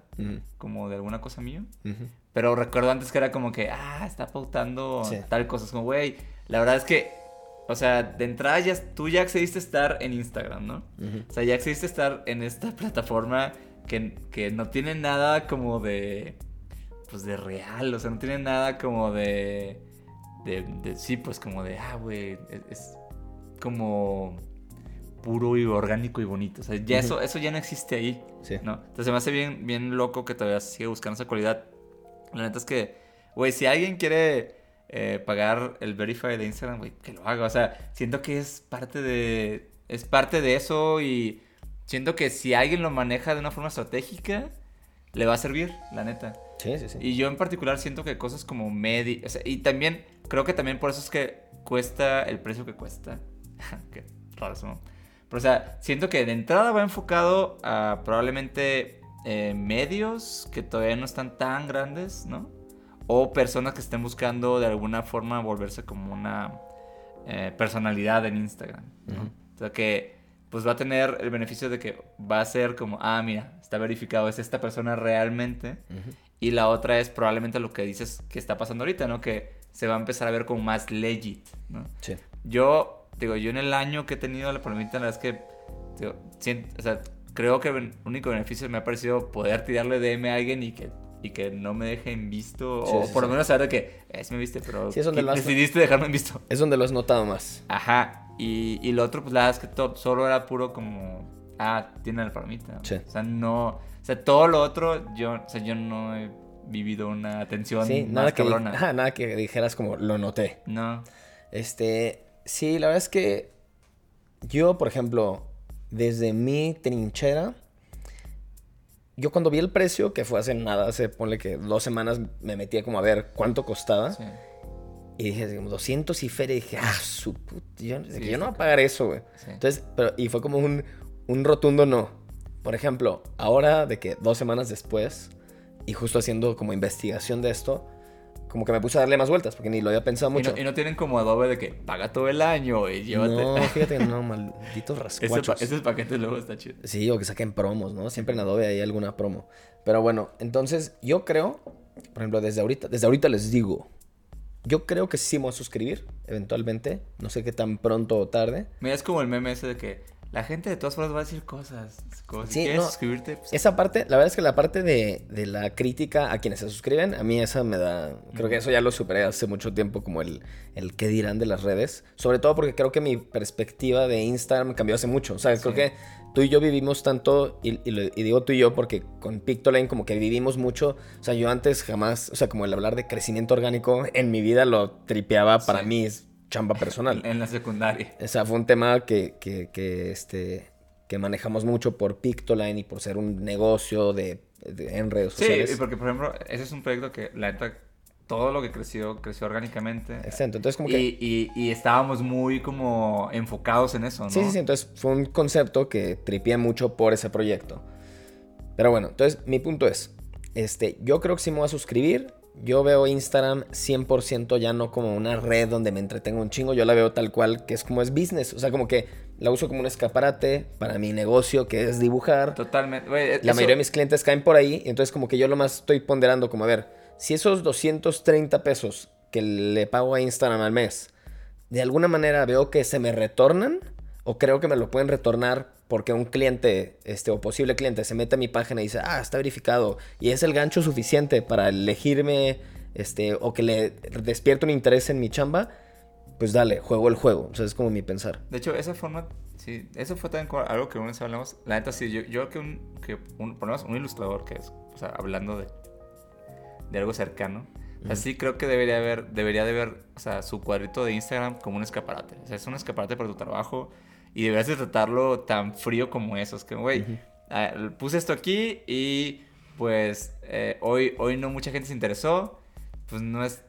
B: como de alguna cosa mía. Pero recuerdo antes que era como que, ah, está pautando
C: Sí.
B: tal cosa. Es como, güey, la verdad es que, o sea, de entrada ya, tú ya accediste a estar en Instagram, ¿no? O sea, ya accediste a estar en esta plataforma que, que no tiene nada como de, pues de real, o sea, no tiene nada como de, de, de- sí, pues como de, ah, güey, es, es como puro y orgánico y bonito. O sea, ya eso, eso ya no existe ahí.
C: Sí.
B: ¿no? Entonces se me hace bien, bien loco que todavía sigue buscando esa cualidad. La neta es que, güey, si alguien quiere eh, pagar el Verify de Instagram, güey, que lo haga. O sea, siento que es parte de. Es parte de eso y siento que si alguien lo maneja de una forma estratégica, le va a servir, la neta.
C: Sí, sí, sí.
B: Y yo en particular siento que cosas como Medi, o sea, y también creo que también por eso es que cuesta el precio que cuesta. Qué raro ¿no? Pero o sea, siento que de entrada va enfocado a probablemente eh, medios que todavía no están tan grandes, ¿no? O personas que estén buscando de alguna forma volverse como una eh, personalidad en Instagram, ¿no? O sea que pues va a tener el beneficio de que va a ser como, ah, mira, está verificado, es esta persona realmente.
C: Ujú.
B: Y la otra es probablemente lo que dices que está pasando ahorita, ¿no? Que se va a empezar a ver como más legit, ¿no?
C: Sí.
B: Yo, digo, yo en el año que he tenido la palomita, la verdad es que, digo, o sea, creo que el único beneficio me ha parecido poder tirarle DM a alguien y que, y que no me dejen visto,
C: Sí,
B: o
C: sí,
B: por lo
C: sí.
B: menos saber de que, eh, sí me viste, pero
C: Sí, es donde
B: qui-
C: lo has-
B: decidiste dejarme en visto.
C: Es donde lo has notado más.
B: Ajá, y, y lo otro, pues la verdad es que todo, solo era puro como, ah, tiene la palomita.
C: Sí.
B: O sea, no, o sea, todo lo otro, yo, o sea, yo no he vivido una atención
C: Sí,
B: más
C: nada que, ajá, nada que dijeras como lo noté.
B: No,
C: Este, sí, la verdad es que yo, por ejemplo, desde mi trinchera, yo cuando vi el precio, que fue hace nada, hace, ponle que dos semanas, me metía como a ver cuánto costaba.
B: sí.
C: Y dije, así como 200 y feria. Y dije, ah, su puta, yo,
B: Sí,
C: no voy a pagar eso, güey.
B: Sí.
C: Entonces, pero, y fue como un, un rotundo no. Por ejemplo, ahora de que dos semanas después, y justo haciendo como investigación de esto, como que me puse a darle más vueltas, porque ni lo había pensado
B: Y
C: mucho.
B: no, y no tienen como adobe de que paga todo el año y llévate.
C: No, fíjate no, malditos
B: ese, pa-
C: rascuachos.
B: ese paquete luego está chido.
C: Sí, o que saquen promos, ¿no? Siempre en Adobe hay alguna promo. Pero bueno, entonces yo creo, por ejemplo, desde ahorita, desde ahorita les digo, yo creo que sí me voy a suscribir, eventualmente. No sé qué tan pronto o tarde.
B: Mira, es como el meme ese de que la gente de todas formas va a decir cosas. Si
C: Sí,
B: quieres
C: no,
B: suscribirte, pues,
C: Esa parte, la verdad es que la parte de, de la crítica a quienes se suscriben, a mí esa me da. Creo que eso ya lo superé hace mucho tiempo, como el, el qué dirán de las redes. Sobre todo porque creo que mi perspectiva de Instagram cambió hace mucho. O sea, creo que tú y yo vivimos tanto, y, y lo- y digo tú y yo porque con Pictoline como que vivimos mucho. O sea, yo antes jamás, o sea, como el hablar de crecimiento orgánico en mi vida lo tripeaba para
B: Sí.
C: mí chamba personal.
B: en la secundaria.
C: O sea, fue un tema que, que, que, este, que manejamos mucho por Pictoline y por ser un negocio de, de- en redes
B: Sí,
C: sociales.
B: y porque por ejemplo, ese es un proyecto que la neta, todo lo que creció, creció orgánicamente.
C: Exacto, entonces como que...
B: Y, y, y estábamos muy como enfocados en eso, ¿no?
C: Sí, sí, sí, entonces fue un concepto que tripié mucho por ese proyecto. Pero bueno, entonces mi punto es, este, yo creo que sí me voy a suscribir. Yo veo Instagram 100% ya no como una red donde me entretengo un chingo, yo la veo tal cual que es como es business, o sea, como que la uso como un escaparate para mi negocio que es dibujar.
B: Totalmente.
C: La
B: eso-
C: mayoría de mis clientes caen por ahí, y entonces como que yo lo más estoy ponderando como, a ver, si esos 230 pesos que le pago a Instagram al mes, de alguna manera veo que se me retornan, o creo que me lo pueden retornar porque un cliente, este, o posible cliente, se mete a mi página y dice, ah, está verificado, y es el gancho suficiente para elegirme, este, o que le despierte un interés en mi chamba, pues dale, juego el juego, o sea, es como mi pensar.
B: De hecho, esa forma Sí, eso fue también algo que una vez hablamos. La neta, sí, yo, yo creo que, un, que un, por lo menos un ilustrador que es, o sea, hablando de, de algo cercano, o sea, sí creo que debería haber, debería de ver, o sea, su cuadrito de Instagram como un escaparate. O sea, es un escaparate para tu trabajo y deberías de tratarlo tan frío como eso. Es que, güey, ah, puse esto aquí y pues eh, hoy, hoy no mucha gente se interesó. Pues no es,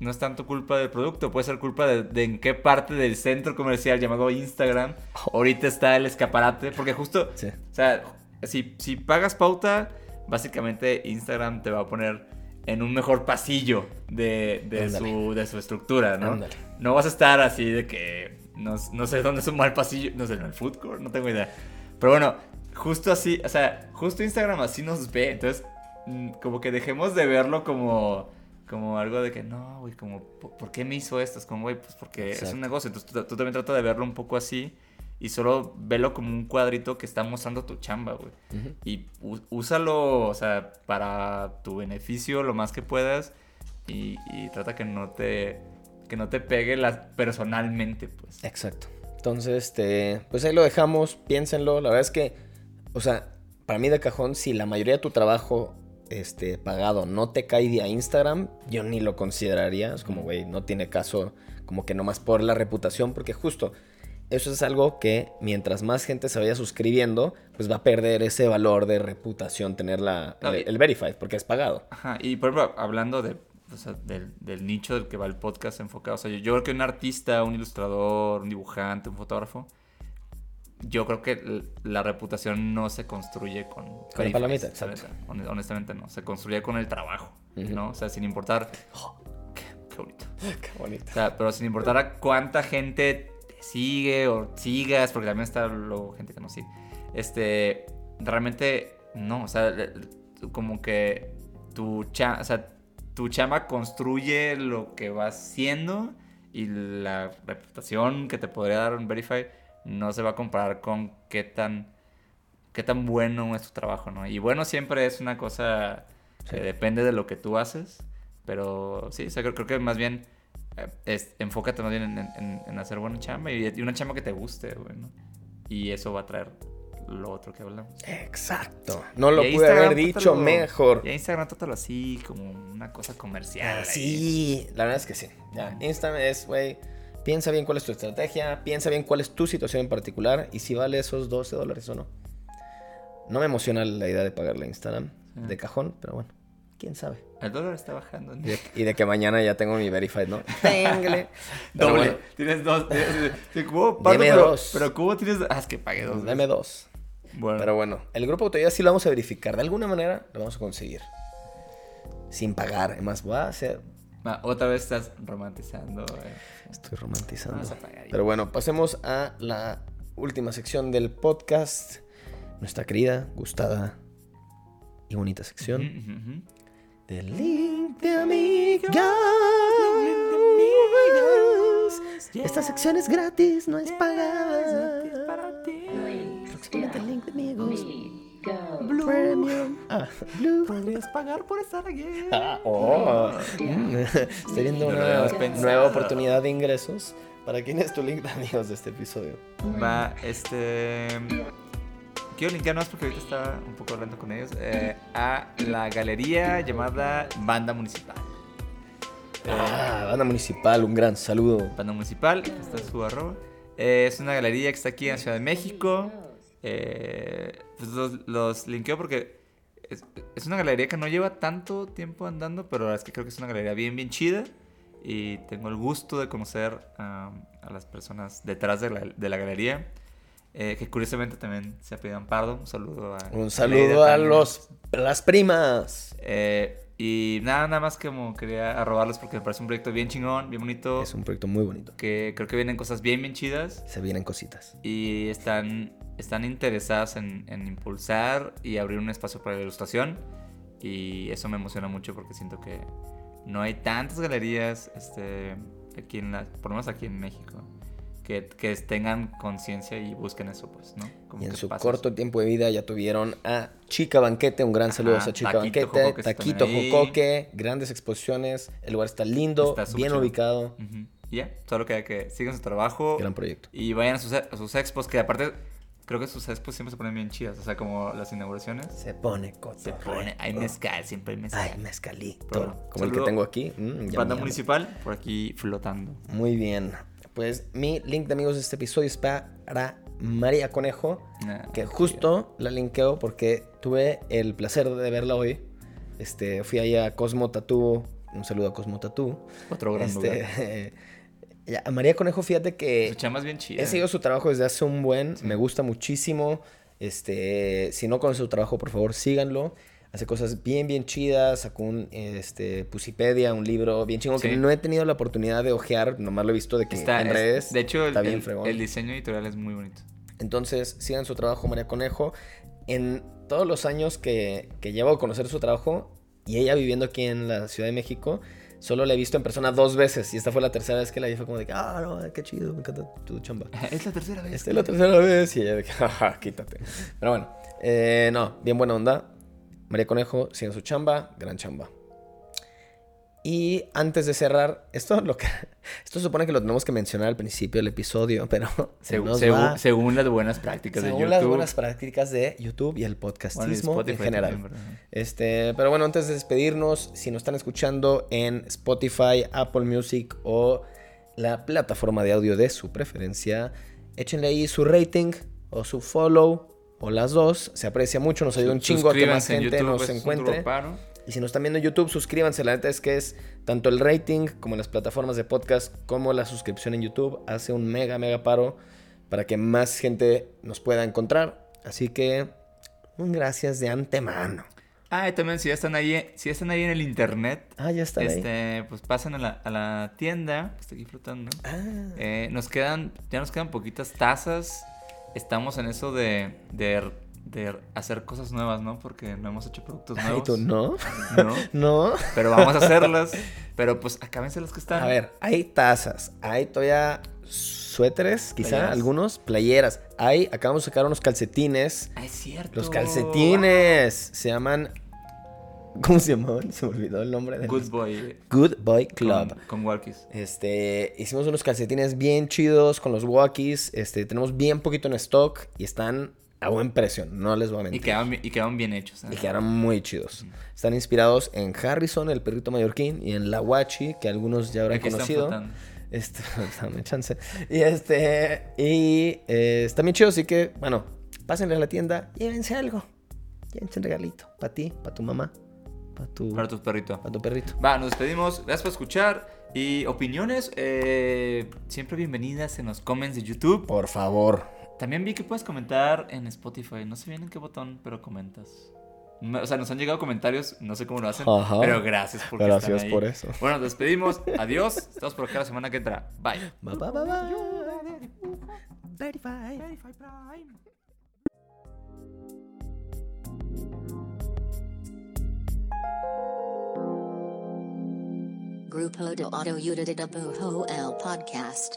B: no es tanto culpa del producto, puede ser culpa de, de en qué parte del centro comercial llamado Instagram ahorita está el escaparate. Porque justo,
C: Sí.
B: o sea, si, si pagas pauta, básicamente Instagram te va a poner en un mejor pasillo de, de, su, de su estructura, ¿no? No vas a estar así de que no, no sé dónde es un mal pasillo, no sé, en el food court, no tengo idea. Pero bueno, justo así, o sea, justo Instagram así nos ve, entonces mm, como que dejemos de verlo como como algo de que no, güey, como ¿por qué me hizo esto? Es como, güey, pues porque es un negocio, entonces tú, tú también trata de verlo un poco así y solo velo como un cuadrito que está mostrando tu chamba, güey. Y úsalo, o sea, para tu beneficio lo más que puedas y, y trata que no te que no te pegue la- personalmente, pues.
C: Exacto. Entonces, este, pues ahí lo dejamos, piénsenlo. La verdad es que, o sea, para mí de cajón, si la mayoría de tu trabajo este, pagado no te cae vía Instagram, yo ni lo consideraría. Es como, güey, no tiene caso, como que nomás por la reputación, porque justo eso es algo que mientras más gente se vaya suscribiendo, pues va a perder ese valor de reputación, tener la, el, el verified, porque es pagado.
B: Ajá, y por ejemplo, hablando de, o sea, del, del nicho del que va el podcast enfocado, o sea, yo, yo creo que un artista, un ilustrador, un dibujante, un fotógrafo, yo creo que la reputación no se construye con...
C: Con la palomita, exacto.
B: Honestamente no, se construye con el trabajo,
C: Ujú.
B: ¿no? O sea, sin importar... qué, qué bonito.
C: Qué bonito.
B: O sea, pero sin importar a cuánta gente te sigue o sigas, porque también está luego gente que no sigue. Este, realmente no, o sea, como que tu chama, o sea, tu chama construye lo que vas siendo y la reputación que te podría dar un Verify no se va a comparar con qué tan qué tan bueno es tu trabajo, ¿no? Y bueno siempre es una cosa que
C: Sí.
B: depende de lo que tú haces, pero sí, o sea, creo, creo que más bien eh, es- enfócate más bien en, en- en hacer buena chamba y, y una chamba que te guste, güey, ¿no? Y eso va a traer lo otro que hablamos.
C: Exacto. No lo pude haber dicho mejor.
B: Y Instagram trátalo así, como una cosa comercial.
C: Ah, sí, la verdad es que sí. Ya, Instagram es, güey, piensa bien cuál es tu estrategia, piensa bien cuál es tu situación en particular y si vale esos 12 dólares o no. No me emociona la idea de pagarle a Instagram
B: Sí.
C: de cajón, pero bueno, quién sabe.
B: El dólar está bajando. ¿no?
C: Y de, y de que mañana ya tengo mi verified, ¿no? Pero
B: Doble.
C: bueno,
B: Tienes dos. tienes- sí, Cubo,
C: Deme
B: pero,
C: dos.
B: Pero Cubo tienes. Ah, es que pagué dos.
C: dame dos.
B: Bueno.
C: Pero bueno, el grupo de autoridad sí lo vamos a verificar. De alguna manera lo vamos a conseguir. Sin pagar. Además, voy a hacer
B: Ah, otra vez estás romantizando. eh.
C: Estoy romantizando.
B: Vamos a pagar.
C: Pero bueno, pasemos a la última sección del podcast. Nuestra querida, gustada y bonita sección. Del link de amigos. Esta sección es gratis, no es pagada. Link de amigos. Premium. Ah, Blue.
B: Podrías pagar por estar aquí.
C: Ah, oh. Mm, Estoy viendo
B: No
C: una nueva oportunidad de ingresos. ¿Para quién es tu link de amigos de este episodio?
B: Va, este. Quiero linkar más porque ahorita estaba un poco hablando con ellos. eh, a la galería llamada Banda Municipal. Eh,
C: Ah, banda municipal, un gran saludo.
B: Banda Municipal, está su arroba. Eh, es una galería que está aquí en la Ciudad de México. Eh, pues los, los linkeo porque es, es una galería que no lleva tanto tiempo andando, pero la verdad es que creo que es una galería bien, bien chida. Y tengo el gusto de conocer um, a las personas detrás de la, de la galería. eh, que curiosamente también se apellidan Pardo. Un saludo a.
C: Un saludo a
B: también.
C: los las primas.
B: Eh, y nada, nada más como quería arrobarlos porque me parece un proyecto bien chingón, bien bonito.
C: Es un proyecto muy bonito.
B: Que creo que vienen cosas bien, bien chidas.
C: Se vienen cositas.
B: Y están, están interesadas en, en impulsar y abrir un espacio para la ilustración. Y eso me emociona mucho porque siento que no hay tantas galerías este, aquí en la, por lo menos aquí en México que, que tengan conciencia y busquen eso, pues, ¿no? Como
C: Y en su
B: pase
C: corto tiempo de vida ya tuvieron a Chica Banquete, un gran saludo a Chica
B: Taquito
C: Banquete, Taquito. Jocoque, grandes exposiciones, el lugar está lindo,
B: Está
C: bien
B: chido.
C: ubicado.
B: Ujú. Y ya, solo queda que sigan su trabajo.
C: Gran proyecto.
B: Y vayan a sus, a sus expos, que aparte creo que sus expos siempre se ponen bien chidas. O sea, como las inauguraciones.
C: Se pone coto.
B: Se pone, hay mezcal, siempre hay mezcal.
C: Ay, mezcalito.
B: Pero,
C: como el que tengo aquí. Mm,
B: Banda municipal, por aquí flotando.
C: Muy bien. Pues mi link de amigos de este episodio es para María Conejo.
B: Nah,
C: Que justo la linkeo porque tuve el placer de verla hoy. Este, fui ahí a Cosmo Tattoo. Un saludo a Cosmo Tattoo.
B: Otro gran.
C: Este, a María Conejo, fíjate que
B: Su chamba es bien chida.
C: he seguido su trabajo desde hace un buen. Me gusta muchísimo. Este, si no conocen su trabajo, por favor, síganlo. Hace cosas bien, bien chidas. Sacó un este, Pusipedia, un libro bien chingón que
B: Sí.
C: no he tenido la oportunidad de ojear. Nomás lo he visto de que
B: Está,
C: en
B: es-
C: redes.
B: de hecho, el,
C: está bien
B: el-
C: fregón.
B: el diseño editorial es muy bonito.
C: Entonces, sigan su trabajo, María Conejo. En todos los años que, que llevo a conocer su trabajo y ella viviendo aquí en la Ciudad de México, solo la he visto en persona dos veces. Y esta fue la tercera vez que la vi. Fue como de que, ah, no, qué chido, me encanta tu chamba.
B: Es la tercera vez.
C: Esta es la tercera vez. Y ella de que, jaja, quítate. Pero bueno, eh, no, bien buena onda. María Conejo, sigan su chamba, gran chamba. Y antes de cerrar, esto lo que esto supone que lo tenemos que mencionar al principio del episodio, pero se
B: Según, según-
C: va.
B: según las buenas prácticas de
C: Según
B: YouTube.
C: las buenas prácticas de YouTube y el
B: Bueno, y
C: podcastismo en general. Este, pero bueno, antes de despedirnos, si nos están escuchando en Spotify, Apple Music o la plataforma de audio de su preferencia, échenle ahí su rating o su follow o las dos. Se aprecia mucho, nos ayuda un chingo a que más gente
B: YouTube,
C: nos encuentre.
B: paro.
C: Y si nos están viendo en YouTube, suscríbanse. La neta es que es tanto el rating como las plataformas de podcast como la suscripción en YouTube. Hace un mega, mega paro para que más gente nos pueda encontrar. Así que un gracias de antemano.
B: Ah, y también si ya están ahí, si ya están ahí en el internet,
C: Ah, ya están ahí.
B: este, pues pasen a la, a la tienda, que está aquí flotando.
C: Ah,
B: Eh, nos quedan, ya nos quedan poquitas tazas. Estamos en eso de, de, de hacer cosas nuevas, ¿no? Porque no hemos hecho productos nuevos.
C: tú no.
B: No,
C: No.
B: pero vamos a hacerlas. Pero pues acábense las que están.
C: A ver, hay tazas, hay todavía suéteres, quizá
B: Playeras.
C: algunos, playeras. Hay, acabamos de sacar unos calcetines.
B: Ah, es cierto.
C: Los calcetines se llaman. ¿Cómo se llamaban? Se me olvidó el nombre. del-
B: Good Boy.
C: Good Boy Club.
B: Con, con walkies.
C: Este, hicimos unos calcetines bien chidos con los walkies. Este, tenemos bien poquito en stock y están a buen precio, no les voy a
B: Y
C: mentir.
B: quedaban, bien- y quedaban bien hechos. ¿eh?
C: Y quedaron muy chidos. Están inspirados en Harrison, el perrito mallorquín, y en la Wachi, que algunos ya habrán
B: Aquí están
C: conocido.
B: flotando.
C: Este, dame chance. Y este, y eh, está bien chido, así que, bueno, pásenle a la tienda, llévense algo. Llévense un regalito, para ti, para tu mamá, para tu,
B: Para tu perrito.
C: pa' tu perrito.
B: Va, nos despedimos. Gracias por escuchar. Y opiniones, eh, siempre bienvenidas en los comments de YouTube.
C: Por favor.
B: También vi que puedes comentar en Spotify. No sé bien en qué botón, pero comentas. Me- O sea, nos han llegado comentarios, no sé cómo lo hacen,
C: Ajá.
B: pero gracias por
C: Gracias por eso.
B: Bueno, nos despedimos. Adiós. Estamos por acá la semana que entra. Bye.
C: Bye, bye, bye, bye. Verify.
A: Grupo de Autoayuda de Bujo el Podcast.